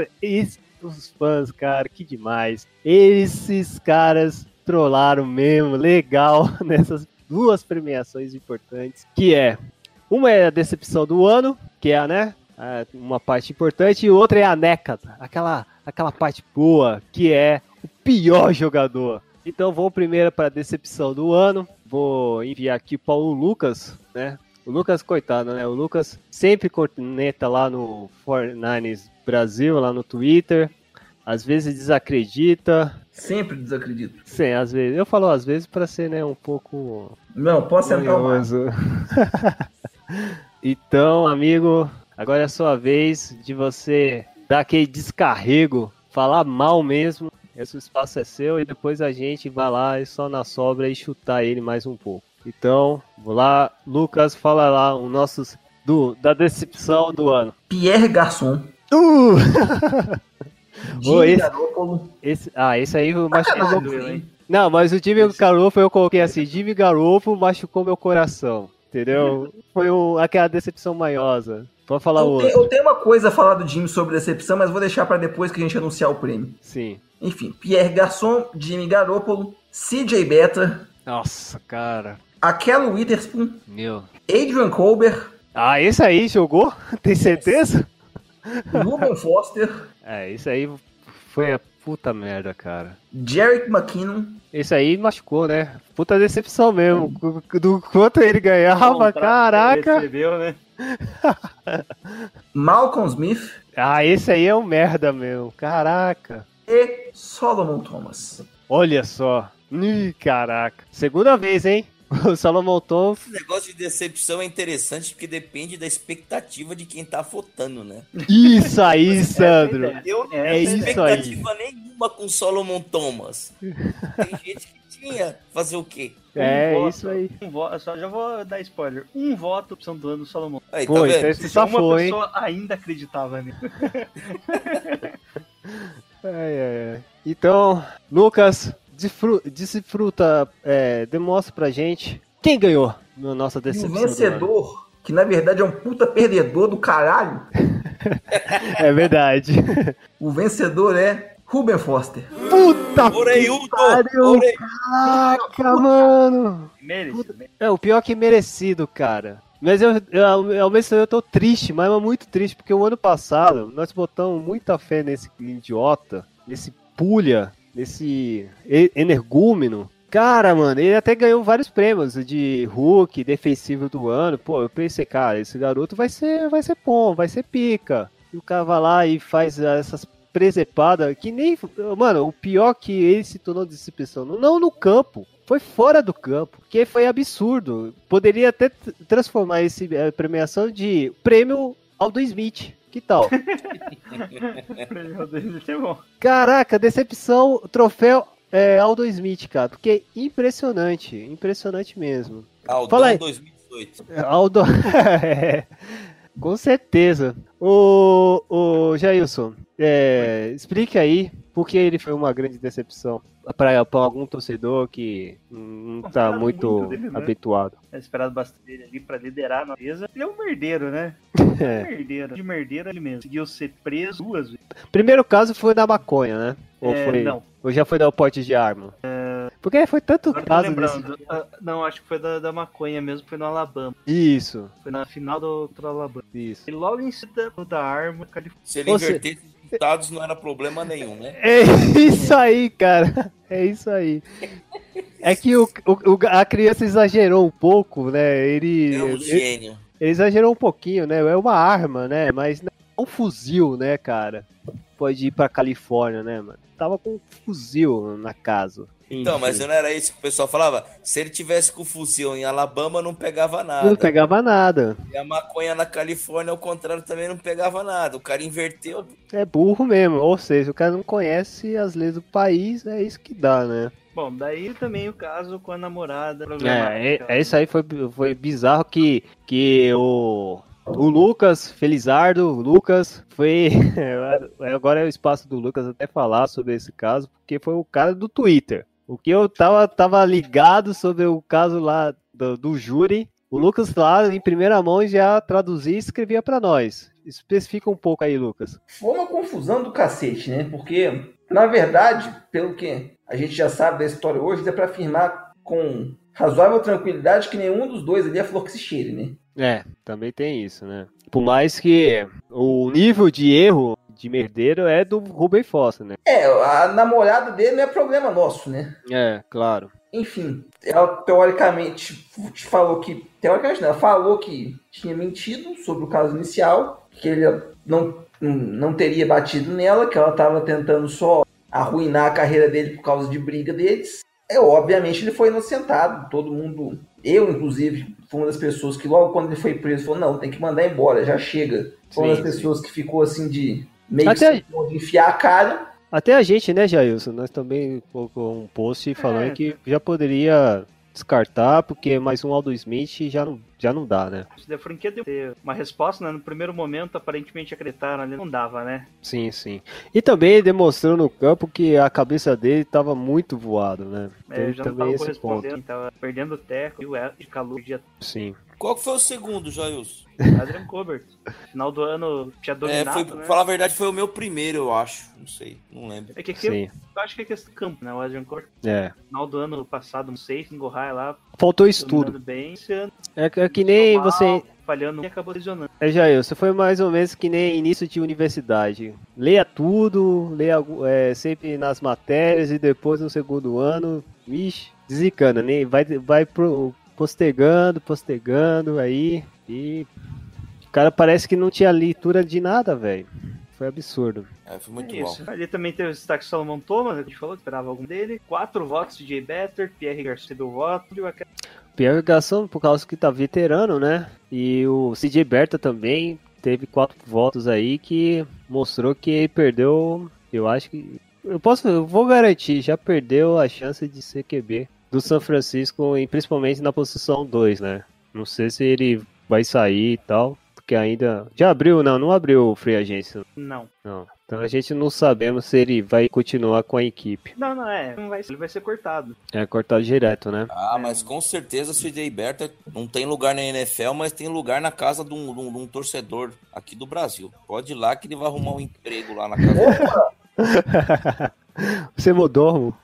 os fãs, cara, que demais. Esses caras trollaram mesmo, legal, nessas duas premiações importantes, que é uma é a decepção do ano, que é, né, a- uma parte importante, e outra é a NECA, aquela, aquela parte boa, que é o pior jogador. Então vou primeiro para a decepção do ano, vou enviar aqui para o Lucas, né, o Lucas, coitado, né? O Lucas sempre corneta lá no 49ers Brasil, lá no Twitter. Às vezes desacredita. Sempre desacredito. Sim, às vezes. Eu falo às vezes para ser, né, um pouco Não, posso curioso. então, amigo, agora é a sua vez de você dar aquele descarrego, falar mal mesmo. Esse espaço é seu e depois a gente vai lá e só na sobra e chutar ele mais um pouco. Então, vou lá, Lucas, fala lá o nossos do da decepção do ano. Pierre Garçon. Uh! Jimmy esse-. Esse, ah, esse aí machucou meu hein? Não, mas o Jimmy Garoppolo eu coloquei assim, Jimmy Garoppolo machucou meu coração, entendeu? Foi um, aquela decepção manhosa. Pode falar Eu, outro. eu tenho uma coisa a falar do Jimmy sobre decepção, mas vou deixar pra depois que a gente anunciar o prêmio. Sim. Enfim, Pierre Garçon, Jimmy Garoppolo, CJ Better, Nossa, cara. Aquelo Witherspoon, Meu. Adrian Colbert, Ah, esse aí jogou? Tem certeza? Ruben Foster, É, esse aí foi a puta merda, cara. Jarek McKinnon, Esse aí machucou, né? Puta decepção mesmo. Do quanto ele ganhava, caraca. recebeu, né? Malcolm Smith Ah, esse aí é um merda mesmo. Caraca. e Solomon Thomas. Olha só. Ih, caraca. Segunda vez, hein? O Salomão Tom. Esse negócio de decepção é interessante porque depende da expectativa de quem tá votando, né? Isso aí, Sandro. Eu não É tenho isso aí. expectativa nenhuma com Solomon Thomas. Tem gente que tinha. Fazer o quê? É, voto, isso aí. Um voto, só já vou dar spoiler. Um voto, opção do ano do Salomão. Aí, Pô, tá então vendo? esse safou, uma hein? pessoa ainda acreditava nele. Ai, ai, ai. Então, Lucas, desfruta, é, demonstra pra gente quem ganhou na nossa E o decepção. ano. vencedor, que na verdade é um puta perdedor do caralho, É verdade. o vencedor é Ruben Foster. Puta Oreiudo! que pariu! Orei- Caraca, mano! Merecido. É, o pior que merecido, cara. Mas eu, eu, ao mesmo tempo eu tô triste, mas é muito triste, porque o ano passado nós botamos muita fé nesse idiota, nesse pulha, nesse energúmeno. Cara, mano, ele até ganhou vários prêmios de Hulk, defensivo do ano. Pô, eu pensei, cara, esse garoto vai ser, vai ser bom, vai ser pica. E o cara vai lá e faz essas presepadas que nem. Mano, o pior que ele se tornou decepção, não no campo, foi fora do campo, que foi absurdo. Poderia até transformar esse eh, premiação de prêmio Aldo Smith. Que tal? É. Caraca, decepção, troféu é, Aldo Smith, cara. Porque impressionante, impressionante mesmo. Aldão Fala aí. 2018. Aldo. É, Com certeza. O, o Jailson, é, explique aí por que ele foi uma grande decepção para algum torcedor que não tá Falaram muito, muito dele, né? habituado. É esperado bastante dele ali pra liderar a mesa. Ele é um merdeiro, né? É. Merdeiro. De merdeiro ele mesmo. Conseguiu ser preso duas vezes. Primeiro caso foi da maconha, né? Ou, É, foi, não. ou já foi da porte de arma? Porque foi tanto Agora caso lembrando. desse... Ah, não, acho que foi da, da maconha mesmo. Foi no Alabama. Isso, Foi na final do, do Alabama. isso. E logo em seguida, o da arma, Califórnia. Se ele Você- invertesse os resultados, não era problema nenhum, né? É isso aí, cara. É isso aí. É que o, o- a criança exagerou um pouco, né? Ele, É um gênio. ele exagerou um pouquinho, né? É uma arma, né? Mas não é um fuzil, né, cara? Pode ir pra Califórnia, né, mano? Tava com um fuzil na casa. Então, mas não era isso que o pessoal falava? Se ele tivesse com fuzil em Alabama, não pegava nada. não pegava nada. E a maconha na Califórnia, ao contrário, também não pegava nada. O cara inverteu. É burro mesmo. Ou seja, o cara não conhece as leis do país, é isso que dá, né? Bom, daí também o caso com a namorada. É, é, é isso aí foi, foi bizarro que, que o, o Lucas, Felizardo, Lucas, foi. Agora é o espaço do Lucas até falar sobre esse caso, porque foi o cara do Twitter. O que eu tava, tava ligado sobre o caso lá do, do júri, o Lucas lá, em primeira mão, já traduzia e escrevia pra nós. Especifica um pouco aí, Lucas. Foi uma confusão do cacete, né? Porque, na verdade, pelo que a gente já sabe da história hoje, dá pra afirmar com razoável tranquilidade que nenhum dos dois ali é flor que se cheire, né? É, também tem isso, né? Por mais que o nível de erro de merdeiro é do Ruben Foster, né? É, a namorada dele não é problema nosso, né? É, claro. Enfim, ela teoricamente te falou que. Teoricamente não, ela falou que tinha mentido sobre o caso inicial, que ele não, não teria batido nela, que ela estava tentando só arruinar a carreira dele por causa de briga deles. É, obviamente ele foi inocentado, todo mundo. Eu, inclusive, fui uma das pessoas que logo quando ele foi preso falou: não, tem que mandar embora, já chega. Foi uma Sim, das sim. pessoas que ficou assim de meio Até- de enfiar a cara. Até a gente, né, Jailson? Nós também colocou um post falando É. que já poderia descartar, porque mais um Aldo Smith já não, já não dá, né? A franquia deu uma resposta, né? No primeiro momento, aparentemente acreditaram ali, não dava, né? Sim, sim. E também demonstrou no campo que a cabeça dele estava muito voado, né? É, Tem já não também tava esse ponto. correspondendo, tava perdendo o teco, e o de calor Sim. Qual que foi o segundo, Jailson? Adrian Colbert. Final do ano tinha É, dominado, foi, né? pra falar a verdade, foi o meu primeiro, eu acho. Não sei, não lembro. É que aqui Sim. eu acho que é questão do campo, né? O Adrian Colbert. É. Final do ano passado, um safe, em Gohai lá, Faltou estudo. bem. Esse ano, É, é que nem mal, você. falhando e acabou lesionando. É, Jair, você foi mais ou menos que nem início de universidade. Leia tudo, leia é, sempre nas matérias e depois no segundo ano, vixe, desicana, nem vai, vai pro- postergando, postergando aí e o cara parece que não tinha leitura de nada, velho. Foi absurdo. É, foi muito É bom. Ali também teve o destaque Salomão Thomas, que a gente falou, esperava algum dele. Quatro votos de Jay Better, Pierre Garcia deu voto, Pierre Garçon, por causa que tá veterano, né? E o CJ Berta também teve quatro votos aí que mostrou que ele perdeu. Eu acho que. Eu posso. Eu vou garantir, já perdeu a chance de ser QB do São Francisco, e principalmente na posição 2, né? Não sei se ele vai sair e tal. Porque ainda. Já abriu, não, não abriu o Free Agência. Não. Não. Então a gente não sabemos se ele vai continuar com a equipe. Não, não é. Não vai, ele vai ser cortado. É cortado direto, né? Ah, mas com certeza o CJ Berta não tem lugar na NFL, mas tem lugar na casa de um, de um- de um torcedor aqui do Brasil. Pode ir lá que ele vai arrumar um emprego lá na casa dele. Você mudou,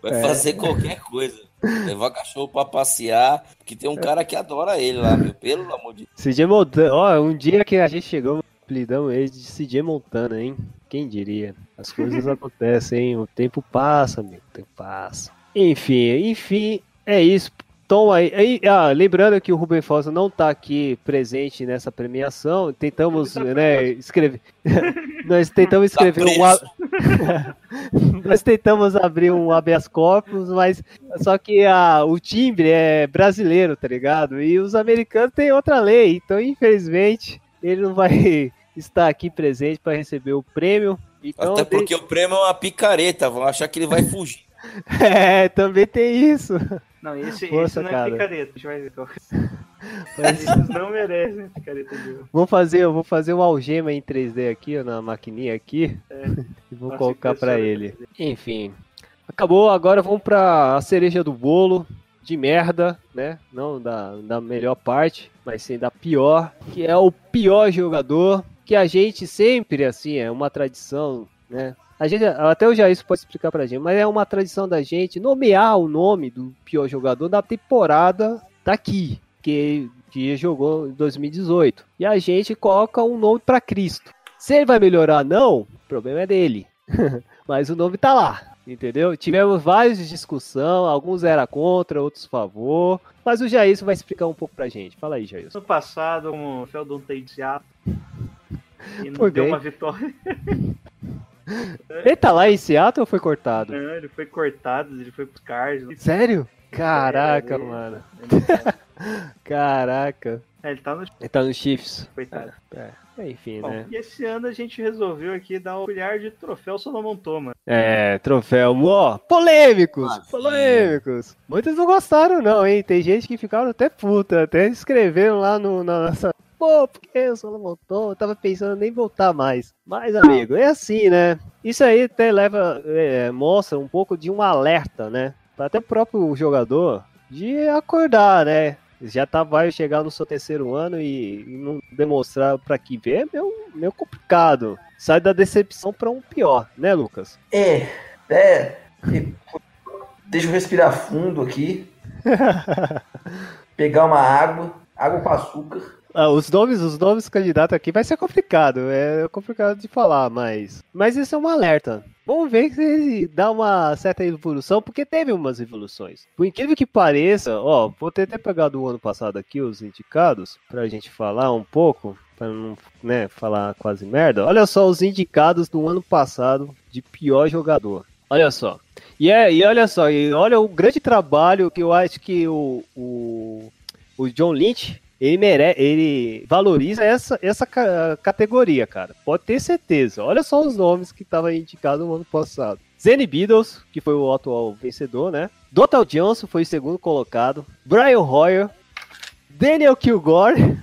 Vai É. fazer qualquer coisa. Levar cachorro pra passear, porque tem um cara que adora ele lá, meu. Pelo amor de Deus. CJ Montana, ó, um dia que a gente chegou, apelidamos ele de CJ Montana, hein? Quem diria? As coisas acontecem, hein? O tempo passa, meu, o tempo passa. Enfim, enfim, é isso. Toma aí. aí ah, lembrando que o Ruben Fossa não tá aqui presente nessa premiação, tentamos, tá né, escrever. Nós tentamos Tá escrever um. Nós tentamos abrir um habeas corpus, mas só que a, o timbre é brasileiro, tá ligado? E os americanos têm outra lei, então infelizmente ele não vai estar aqui presente para receber o prêmio. Então, Até porque o prêmio é uma picareta, vão achar que ele vai fugir. é, também tem isso. Não, esse, Força, esse não cara. é picareta. A gente vai ver qual. Mas Esses não merecem picareta de ouro. vou fazer, eu vou fazer uma algema em 3D aqui, ó, na maquininha aqui, É. e vou Nossa, colocar para ele. Enfim, acabou. Agora vamos pra a cereja do bolo de merda, né? Não da, da melhor parte, mas sim da pior, que é o pior jogador, que a gente sempre, assim, é uma tradição, né? A gente, até o Jair pode explicar pra gente, mas é uma tradição da gente nomear o nome do pior jogador da temporada daqui, que, que jogou em 2018. E a gente coloca um nome pra Cristo. Se ele vai melhorar, não, o problema é dele. Mas o nome tá lá, entendeu? Tivemos várias discussões, alguns era contra, outros favor. Mas o Jair vai explicar um pouco pra gente. Fala aí, Jair. No passado, o Feldon tem de Seattle. E não Foi deu bem. uma vitória. Ele tá lá em Seattle ou foi cortado? Não, ele foi cortado, ele foi pros Cardinals. Sério? Caraca, É, mano. Ele, Caraca. é, ele tá no Ele tá no Chiefs. coitado. É, enfim, Bom, né? e esse ano a gente resolveu aqui dar um colher de troféu Solomon Thomas. É, troféu. Ó, polêmicos! Imagina. Polêmicos! Muitos não gostaram, não, hein? Tem gente que ficaram até puta, até escreveram lá no, na nossa. Pô, por que o Solomon voltou? Eu tava pensando em nem voltar mais. Mas, amigo, é assim, né? Isso aí até leva. é, mostra um pouco de um alerta, né? Pra Até o próprio jogador de acordar, né? Já tá, vai chegar no seu terceiro ano e, e não demonstrar pra que ver é meio, meio complicado. Sai da decepção pra um pior, né, Lucas? É, é. Deixa eu respirar fundo aqui. Pegar uma água, água com açúcar. Ah, os nomes, os nomes candidatos aqui vai ser complicado, é complicado de falar, mas, mas isso é um alerta. Vamos ver se dá uma certa evolução, porque teve umas evoluções. Por incrível que pareça, ó, vou ter até pegado o ano passado aqui os indicados pra gente falar um pouco, pra não, né, falar quase merda. Olha só os indicados do ano passado de pior jogador. Olha só. E, é, e olha só, e olha o grande trabalho que eu acho que o, o, o John Lynch ele mere... ele valoriza essa, essa ca- categoria, cara. Pode ter certeza. Olha só os nomes que estavam indicados no ano passado. Zenny Beatles, que foi o atual vencedor, né? Dotal Johnson foi o segundo colocado. Brian Hoyer, Daniel Kilgore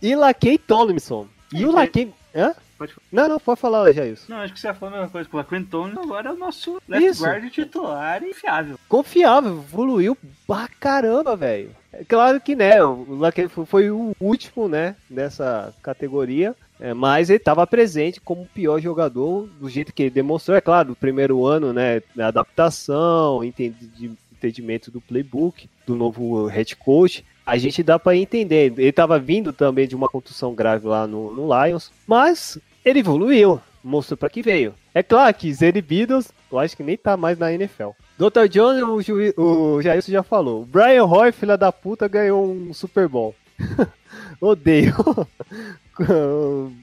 e Lakey Tomlinson. E o Lakey... Hã? Pode. Não, não, pode falar, Jailson. Não, acho que você ia falar a mesma coisa. O Quentin agora é o nosso left Isso. guard titular e fiável. confiável, evoluiu pra caramba, velho. É claro que, né, o Lucky foi- o último, né, dessa categoria, é, mas ele estava presente como o pior jogador do jeito que ele demonstrou. É claro, no primeiro ano, né, da adaptação, entendi- entendimento do playbook, do novo head coach, a gente dá pra entender. Ele estava vindo também de uma contusão grave lá no, no Lions, mas ele evoluiu, mostrou pra que veio. É claro que Zane Beatles, eu acho que nem tá mais na NFL. Dr. Jones, o, juiz, o Jailson já falou. Brian Roy, filha da puta, ganhou um Super Bowl. Odeio.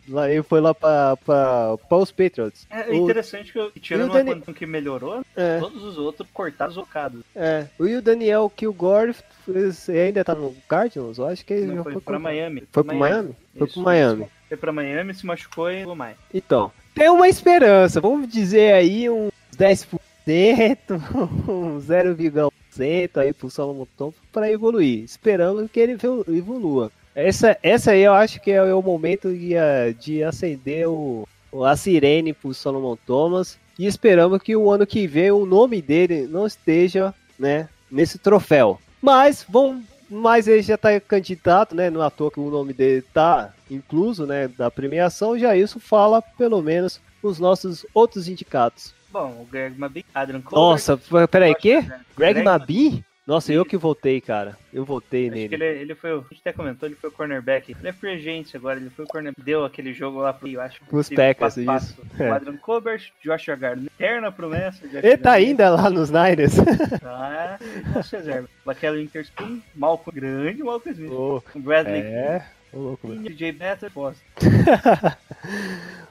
lá, ele foi lá pra os Patriots. É O- interessante que, eu- tirando o uma Dani- que melhorou, É, todos os outros cortaram zocados. é. E o Daniel Kilgore ainda tá no Cardinals? Eu acho que ele Não, foi, foi, pra pro- Miami. Foi pro Miami? Foi Isso, pro Miami. Foi pra Miami, se machucou e mais. Então, tem uma esperança, vamos dizer aí uns 10%, um 0,1% aí pro Solomon Thompson para evoluir. Esperamos que ele evolu- evolua. Essa, essa aí eu acho que é o momento de, ah, de acender o, a sirene pro Solomon Thomas e esperamos que o ano que vem o nome dele não esteja, né, nesse troféu. Mas vamos mas ele já tá candidato, né? Não é à toa que o nome dele tá incluso, né? Da premiação, já isso fala, pelo menos, os nossos outros indicados. Bom, o Greg Mabin, Adrian Colbert. Nossa, peraí, que? Greg Greg Mabin? Nossa, eu que votei, cara. Eu votei Acho que nele. ele, é- ele foi o. A gente até comentou, ele foi o cornerback. Ele é free agent agora, ele foi o cornerback. Deu aquele jogo lá pro, eu acho. Teve Packers, passo a passo. isso. É. Adrian Colbert, Joshua Gardner, eterna promessa. Ele tá ainda lá nos Niners. Ah, nossa reserva. Aquela Interspoon, Malcolm grande, Malcolm Smith. Ô, Bradley é, ô louco, mano. DJ Better, Foster.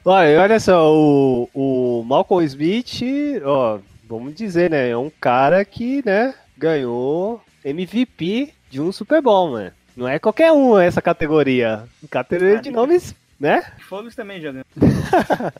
Olha, olha só, o, o Malcolm Smith, ó, vamos dizer, né? É um cara que, né, ganhou MVP de um Super Bowl, né? Não é qualquer um essa categoria. Categoria de nomes, né? Fogos também jogando.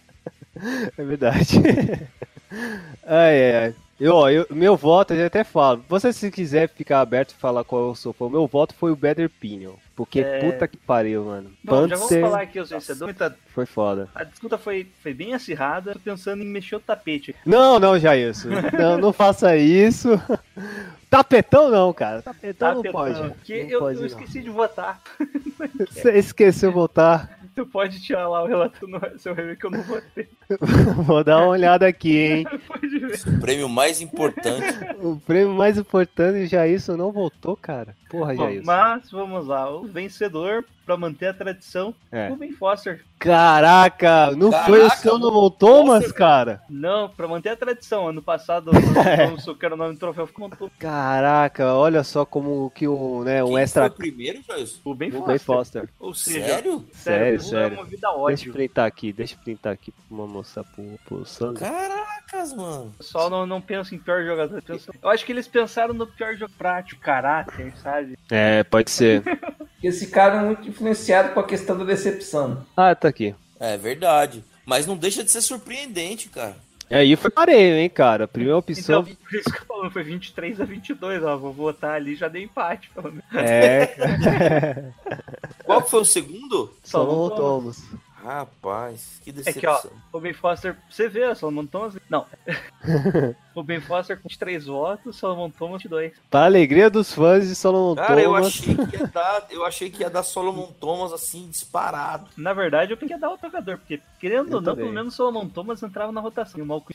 É verdade. ai, ai, ai. Eu, ó, eu- meu voto, eu até falo. Você, se quiser ficar aberto e falar qual eu sou, o meu voto foi o Better Pinion. Porque É. puta que pariu, mano. Bom, já vamos Panther falar aqui os vencedores. Foi foda. A disputa foi, foi bem acirrada. Tô pensando em mexer o tapete. Não, não, Jailson. Não, não faça isso. Tapetão não, cara. Tapetão não Tapetão, pode. Porque Não eu, pode, eu não. esqueci de votar. Você esqueceu votar. Tu pode tirar lá o relato no seu review que eu não votei. Vou dar uma olhada aqui, hein? Pode ver. O prêmio mais importante. O prêmio mais importante, Jailson não votou, cara. Porra, Bom, Jailson. mas vamos lá. O vencedor, pra manter a tradição, É. o Ben Foster. Caraca, não Caraca, foi o Solomon Thomas, Foster, cara? Não, pra manter a tradição. Ano passado, o que era o nome do troféu, ficou todo Caraca, olha só como que o, né, um Quem extra... foi o primeiro, Joyce? o Ben O Foster. Ben Foster. Ou seja, Sério? Sério, sério, sério. é uma vida Deixa eu printar aqui, deixa eu printar aqui pra mostrar pro, pro Sandro. Caracas, mano. O pessoal não, não pensa em pior jogador. pensa- Eu acho que eles pensaram no pior jogo prático, caráter, sabe? É, pode ser. Esse cara é muito influenciado com a questão da decepção. ah, tá aqui. É verdade. Mas não deixa de ser surpreendente, cara. Aí foi pareio, hein, cara. Primeira opção. Então, por isso que eu falo, foi 23 a 22, ó. Vou votar ali, já dei empate, pelo menos. É. Qual que foi o segundo? Solomon Solomon Thomas. Rapaz, que É decepção. que, ó, o Ben Foster, você vê, o Solomon Thomas. Não. o Ben Foster com 3 votos, o Solomon Thomas de 2. Para a alegria dos fãs de Solomon Cara, eu Thomas. achei que ia dar, eu achei que ia dar Solomon Thomas assim disparado. Na verdade, eu queria dar outro jogador, porque, querendo Eu ou não, também. pelo menos o Solomon Thomas entrava na rotação. E o Malcolm.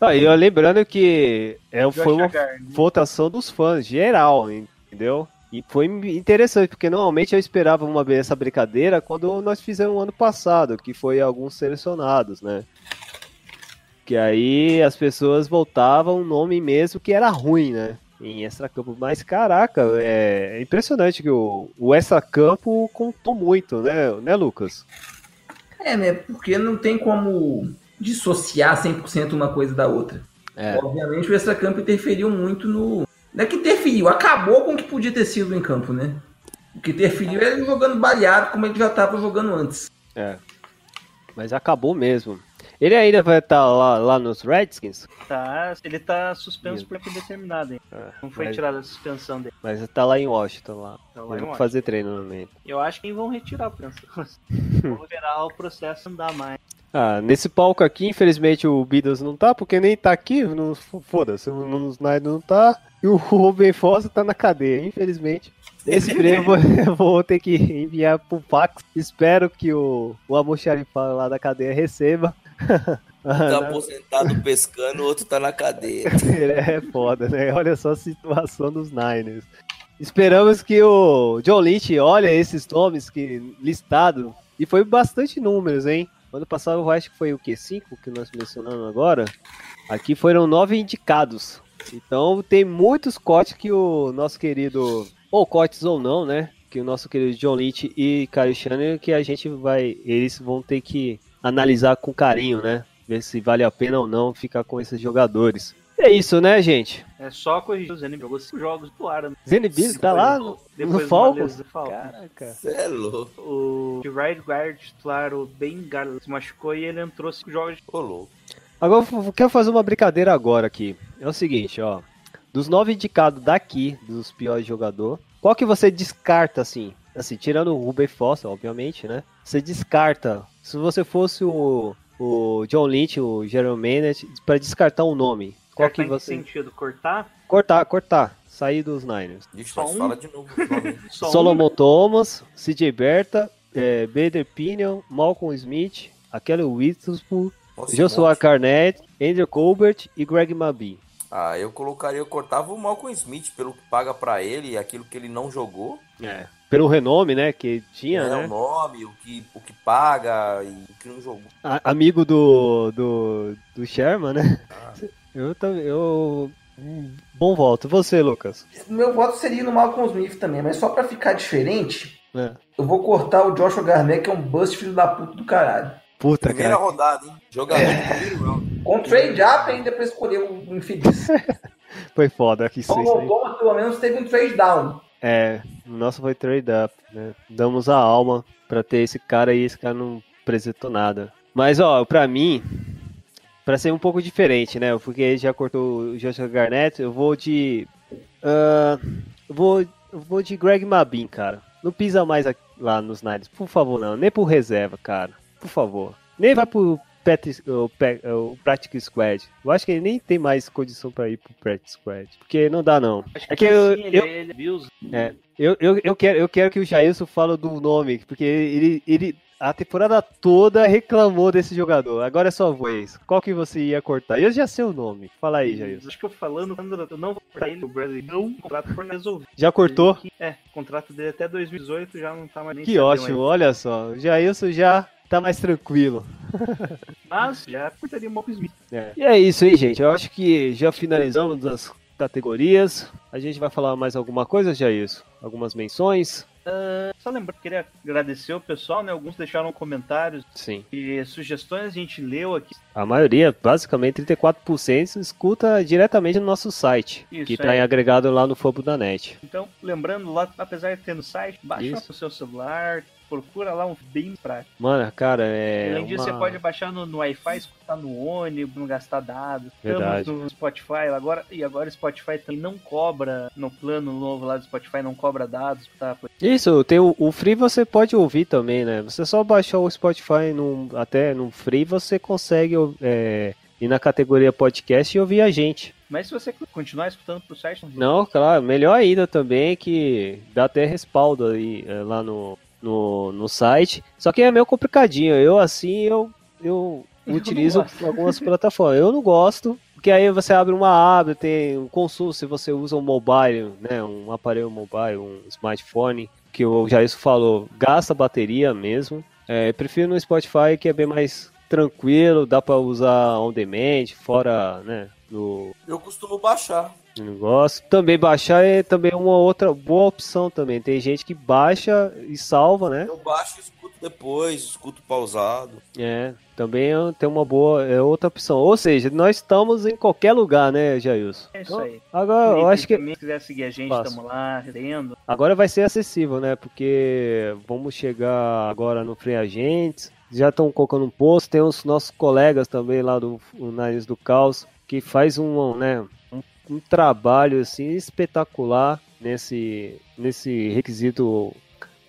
Ah, e eu lembrando que é, foi uma Garnett. votação dos fãs, geral, entendeu? E foi interessante, porque normalmente eu esperava uma essa brincadeira quando nós fizemos ano passado, que foi alguns selecionados, né? Que aí as pessoas voltavam um nome mesmo que era ruim, né? Em extracampo. Mas caraca, é, é impressionante que o, o extracampo contou muito, né, né, Lucas? É, né? Porque não tem como dissociar 100% uma coisa da outra. É. Obviamente o extracampo interferiu muito no. Não é que interferiu, acabou com o que podia ter sido em campo, né? O que interferiu é ele jogando baleado como ele já estava jogando antes. É. Mas acabou mesmo. Ele ainda vai estar lá, lá nos Redskins, Tá, ele tá suspenso Isso. por tempo determinado, hein? É, Não foi mas, tirada a suspensão dele. mas tá lá em Washington lá. Tá lá Washington. fazer treinamento. Eu acho que vão retirar a suspensão. Vamos esperar o processo andar mais. Ah, nesse palco aqui, infelizmente o Beatles não tá, porque nem tá aqui, não, foda-se, o o Snyder não tá, e o Ruben Fossa tá na cadeia, infelizmente. Esse prêmio eu vou ter que enviar pro Pax. Espero que o, o almoxarifado lá da cadeia receba. Tá aposentado pescando, o outro tá na cadeia. É foda, né? Olha só a situação dos Niners. Esperamos que o John Lynch olhe esses nomes que listado e foi bastante números, hein? Ano passado eu acho que foi o que cinco que nós mencionamos agora. Aqui foram nove indicados. Então tem muitos cortes que o nosso querido ou cortes ou não, né? Que o nosso querido John Lynch e Kyle Shannon que a gente vai, eles vão ter que analisar com carinho, né? Ver se vale a pena ou não ficar com esses jogadores. É isso, né, gente? É só corrigir. O Zenit jogou 5 jogos do ar. né? Zenibir tá lá no, no Falcons? Caraca. Cê é louco. O de right guard titular, o Ben Garland, se machucou e ele entrou 5 jogos. Ô, louco. Agora eu quero fazer uma brincadeira agora aqui. É o seguinte, ó. Dos nove indicados daqui, dos piores jogadores, qual que você descarta, assim? Assim, tirando o Ruben Foster, obviamente, né? Você descarta. Se você fosse o, o John Lynch, o Jeremy Manet, pra descartar um nome, qual que você... sentido? Cortar? Cortar, cortar. Sair dos Niners. Deixa Só mas um? fala de novo um? Solomon Thomas, CJ Berta, é, Bader Pinion, Malcolm Smith, aquele Witherspoon, Joshua monte. Carnett, Andrew Colbert e Greg Mabi. Ah, eu colocaria, eu cortava o Malcolm Smith pelo que paga pra ele e aquilo que ele não jogou. É. Pelo renome, né, que tinha, é, né? o nome, o que, o que paga e o que não jogou. A- amigo do, do, do Sherman, né? Eu também, eu... hum, Bom voto. Você, Lucas? Meu voto seria no Malcolm Smith também, mas só pra ficar diferente, É. eu vou cortar o Joshua Garnett, que é um bust filho da puta do caralho. Puta, Primeira cara. rodada, hein? Jogador primeiro round. Com trade up ainda pra escolher o infeliz. Foi foda. Então, isso o. Thomas pelo menos teve um trade down. É, o nosso foi trade up, né? Damos a alma pra ter esse cara aí, esse cara não apresentou nada. Mas, ó, pra mim, pra ser um pouco diferente, né? Porque ele já cortou o Joshua Garnett, eu vou de. eu vou, eu vou de Greg Mabin, cara. Não pisa mais aqui- lá nos Niners, por favor, não. Nem por reserva, cara. Por favor. Nem vai pro Pet, o, o Practice Squad. Eu acho que ele nem tem mais condição pra ir pro Practice Squad. Porque não dá, não. Acho É que eu, sim, ele, eu, ele Bills. é, eu, eu, eu, quero, eu quero que o Jailson fale do nome, porque ele, ele a temporada toda reclamou desse jogador. Agora é sua vez. Qual que você ia cortar? Eu já sei o nome. Fala aí, Jailson. Acho que eu falando, eu não vou cortar ele, o o contrato foi resolvido. Já cortou? É, o contrato dele até 2018 já não tá mais nem Que ótimo, olha só. O Jailson já tá mais tranquilo. Mas já cortaria o Malcolm Smith. É. E é isso aí, gente. Eu acho que já finalizamos as categorias. A gente vai falar mais alguma coisa, Jailson? Algumas menções? Só lembrando, queria agradecer o pessoal, né? Alguns deixaram comentários Sim. e sugestões, a gente leu aqui. A maioria, basicamente 34%, escuta diretamente no nosso site, Isso, que está é. agregado lá no Fobo da Net. Então, lembrando lá, apesar de ter no site, baixa Isso. no seu celular, procura lá um bem prático. Mano, cara, é. Além disso, uma- você pode baixar no, no Wi-Fi, escutar no ônibus, não gastar dados. Verdade. Estamos no Spotify agora, e agora o Spotify também não cobra, no plano novo lá do Spotify, não cobra dados. Tá? Isso, tem o, o Free você pode ouvir também, né? Você só baixar o Spotify num, até no Free, você consegue é, ir na categoria podcast e ouvir a gente. Mas se você continuar escutando pro site, Não, claro, melhor ainda também que dá até respaldo aí é, lá no, no, no site. Só que é meio complicadinho. Eu assim, eu, eu Eu utilizo algumas plataformas. Eu não gosto, porque aí você abre uma aba, tem um consumo se você usa um mobile, né? Um aparelho mobile, um smartphone, que o Jair falou, gasta bateria mesmo. É, prefiro no Spotify que é bem mais tranquilo, dá pra usar on demand, fora, né? No, Eu costumo baixar. Negócio. Também baixar é também uma outra boa opção também. Tem gente que baixa e salva, né? Eu baixo e escuto depois, escuto pausado. É, também é- tem uma boa, é outra opção. Ou seja, nós estamos em qualquer lugar, né, Jailson? é isso aí. Agora, eu acho que também, se quiser seguir a gente, estamos lá, lendo. agora vai ser acessível, né? Porque vamos chegar agora no Free Agents. Já estão colocando um post. Tem os nossos colegas também lá do Nariz do Caos que faz um, né, um, um trabalho assim espetacular nesse nesse requisito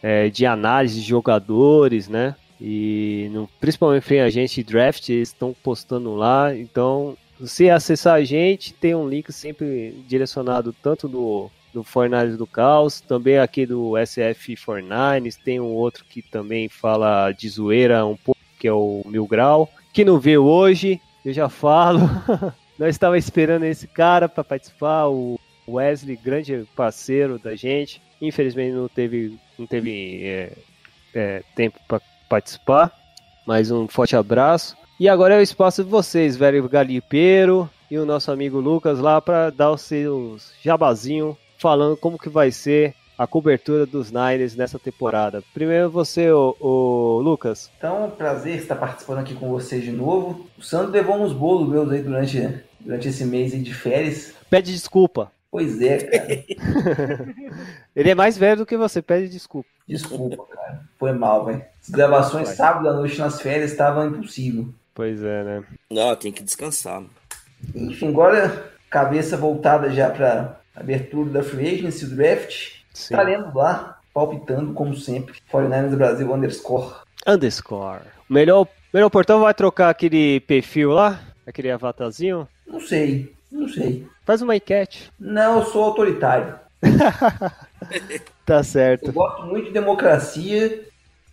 é, de análise de jogadores, né? E no, principalmente Free Agent e Draft eles estão postando lá. Então, se acessar a gente, tem um link sempre direcionado tanto do do Fortnite do Caos, também aqui do SF Fortnite, tem um outro que também fala de zoeira um pouco, que é o Mil Grau, que não veio hoje, eu já falo. Nós estava esperando esse cara para participar, o Wesley, grande parceiro da gente. Infelizmente não teve, não teve é, é, tempo para participar, mas um forte abraço. E agora é o espaço de vocês, velho Galipeiro e o nosso amigo Lucas lá para dar os seus jabazinho falando como que vai ser a cobertura dos Niners nessa temporada. Primeiro você, o, o Lucas. Então, é um prazer estar participando aqui com vocês de novo. O Sandro levou uns bolos meus aí durante, durante esse mês aí de férias. Pede desculpa. Pois é, cara. Ele é mais velho do que você, pede desculpa. Desculpa, cara. Foi mal, velho. As gravações sábado à noite nas férias estavam impossível. Pois é, né? Não, tem que descansar. Enfim, agora cabeça voltada já para abertura da Free Agency, o draft. Sim. Estaremos lá, palpitando, como sempre. 49ers Brasil underscore. Underscore. O melhor, melhor portão vai trocar aquele perfil lá? Aquele avatarzinho? Não sei, não sei. Faz uma enquete. Não, eu sou autoritário. Tá Eu certo. gosto muito de democracia.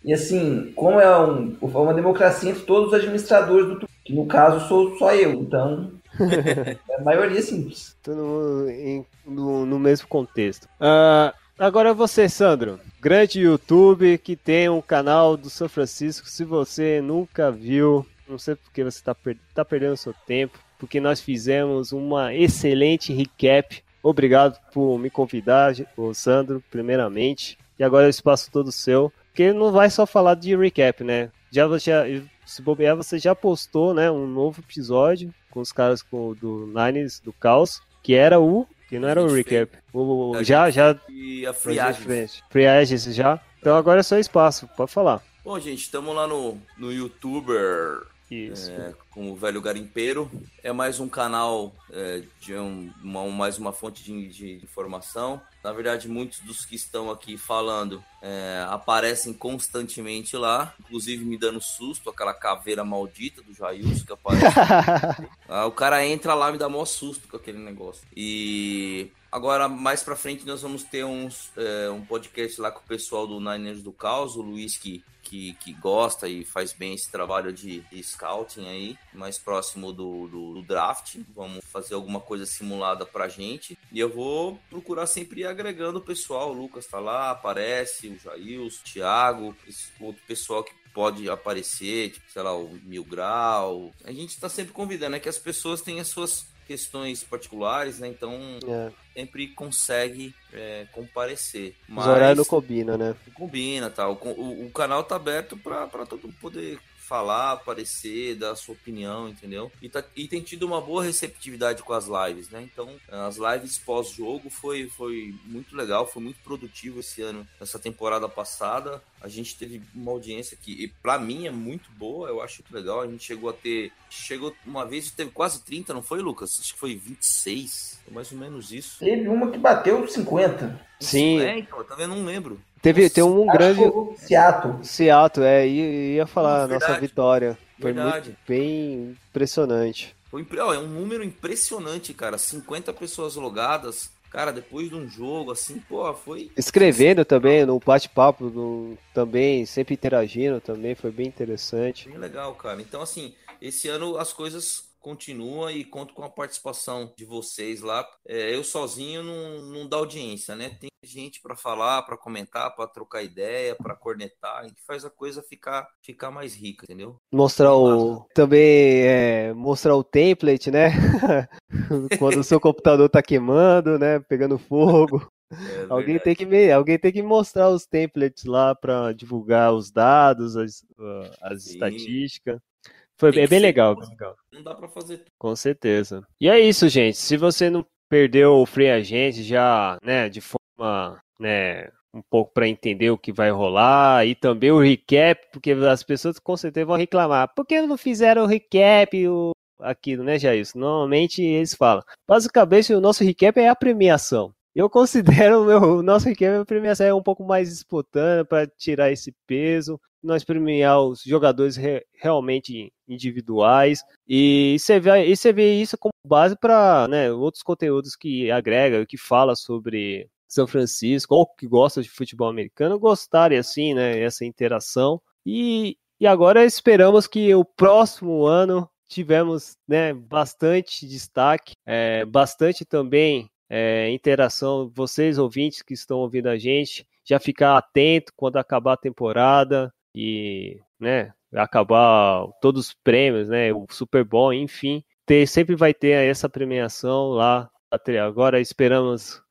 E assim, como é um, é uma democracia entre todos os administradores do Twitter, que no caso sou só eu, então é a maioria simples. Todo mundo em- no, no mesmo contexto. Ah, agora você, Sandro. Grande YouTube que tem um canal do São Francisco. Se você nunca viu, não sei porque você está tá perdendo seu tempo, porque nós fizemos uma excelente recap. Obrigado por me convidar, o Sandro, primeiramente. E agora o espaço todo seu. Porque não vai só falar de recap, né? Já se bobear, você já postou, né, um novo episódio com os caras com, do Nines do Caos, que era o que não era o gente recap. O, A já já E a Free Agents. Free Agents já. Então agora é só espaço, pode falar. Bom, gente, estamos lá no, no YouTuber Isso. é, com o Velho Garimpeiro. É mais um canal é, de um- uma, mais uma fonte de, de informação. Na verdade, muitos dos que estão aqui falando é, aparecem constantemente lá, inclusive me dando susto, aquela caveira maldita do Jailson que aparece. Ah, o cara entra lá e me dá maior susto com aquele negócio. E agora, mais pra frente, nós vamos ter uns, é, um podcast lá com o pessoal do Niners do Caos, o Luiz que, que, que gosta e faz bem esse trabalho de, de scouting aí, mais próximo do, do, do draft. Vamos fazer alguma coisa simulada pra gente. E eu vou procurar sempre ir agregando o pessoal. O Lucas tá lá, aparece, o Jails, o Thiago, esse outro pessoal que pode aparecer, tipo, sei lá, o Mil Grau. A gente tá sempre convidando, é que as pessoas têm as suas questões particulares, né? Então É, sempre consegue é, comparecer. os horários não combinam, né? combina, tal. O, o, o canal tá aberto pra todo mundo poder falar, aparecer, dar a sua opinião, entendeu? E, tá, e tem tido uma boa receptividade com as lives, né? Então, as lives pós-jogo foi, foi muito legal, foi muito produtivo esse ano, essa temporada passada. A gente teve uma audiência que, para mim, é muito boa, eu acho muito legal. A gente chegou a ter. Chegou uma vez teve quase 30, não foi, Lucas? Acho que foi 26, mais ou menos isso. Teve uma que bateu 50. Sim. É, então, também não lembro. Teve, tem um grande. Seattle. Seattle, é, ia, ia falar a Verdade. nossa vitória. Foi Verdade. muito bem impressionante. Foi ó, é um número impressionante, cara. 50 pessoas logadas. Cara, depois de um jogo, assim, pô, foi. Escrevendo também, no bate-papo, no- também, sempre interagindo também, foi bem interessante. Bem legal, cara. Então, assim, esse ano as coisas continuam e conto com a participação de vocês lá. É, eu sozinho não, não dá audiência, né? Tem gente para falar, para comentar, para trocar ideia, para cornetar, e que faz a coisa ficar, ficar mais rica, entendeu? Mostrar o. Também é, mostrar o template, né? Quando o seu computador tá queimando, né? Pegando fogo. É Alguém tem que me- alguém tem que mostrar os templates lá para divulgar os dados, as, uh, as estatísticas. Foi é bem legal, bem legal. Não dá para fazer tudo. Com certeza. E é isso, gente. Se você não perdeu o Free Agent já, né, de forma, né, um pouco para entender o que vai rolar e também o recap, porque as pessoas com certeza vão reclamar. Por que não fizeram o recap o aquilo, né, Jair? Normalmente eles falam. Basicamente, o nosso recap é a premiação. Eu considero o, meu, o nosso recap a premiação é um pouco mais espontânea para tirar esse peso, nós premiar os jogadores re- realmente individuais. E você vê, e você vê isso como base para né, outros conteúdos que agrega, que fala sobre São Francisco, ou que gosta de futebol americano, gostarem assim, né, essa interação. E, e agora esperamos que o próximo ano tivemos né, bastante destaque, é, bastante também é, interação, vocês ouvintes que estão ouvindo a gente, já ficar atento quando acabar a temporada e né, acabar todos os prêmios, né, o Super Bowl, enfim, ter, sempre vai ter essa premiação lá. Agora esperamos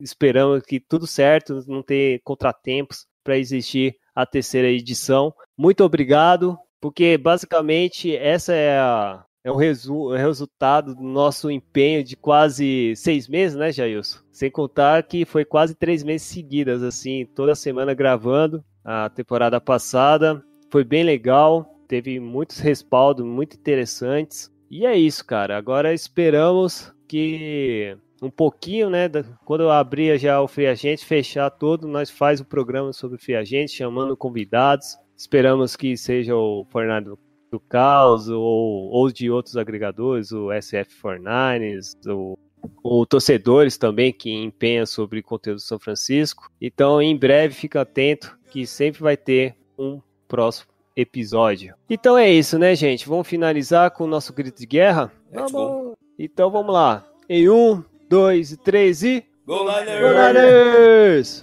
esperamos que tudo certo, não ter contratempos para existir a terceira edição. Muito obrigado, porque basicamente essa é a é o, resu é resultado do nosso empenho de quase seis meses, né, Jailson? Sem contar que foi quase três meses seguidas, assim, toda semana gravando. A temporada passada foi bem legal, teve muitos respaldos muito interessantes. E é isso, cara. Agora esperamos que um pouquinho, né, quando eu abrir já o Free Agent, fechar todo, nós faz o programa sobre o Free Agent, chamando convidados. Esperamos que seja o Fernando do Caos ou, ou de outros agregadores, o SF49ers, o, o torcedores também que empenha sobre conteúdo do São Francisco. Então, em breve, fica atento que sempre vai ter um próximo episódio. Então é isso, né, gente? Vamos finalizar com o nosso grito de guerra? Let's Vamos. Então vamos lá. Em um, dois, três e. Go Go Niners! Niners!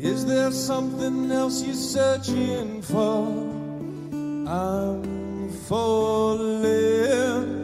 Is there something else you're searching for? I'm falling.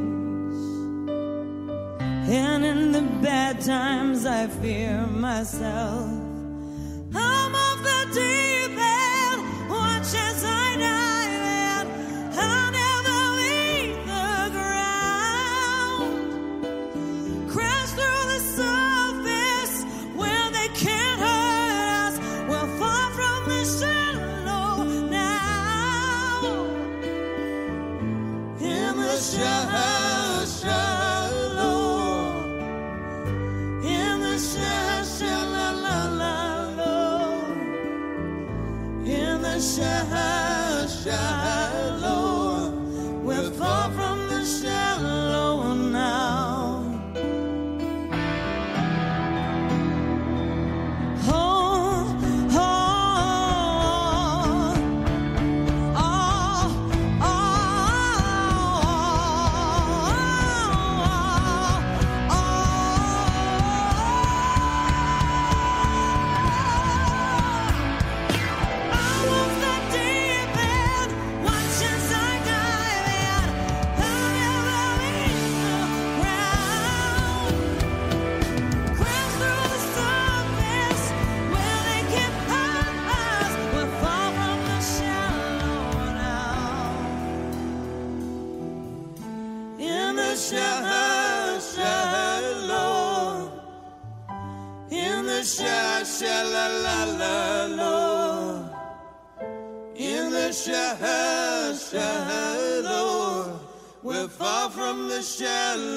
And in the bad times, I fear myself. I'm off the deep end, watch shall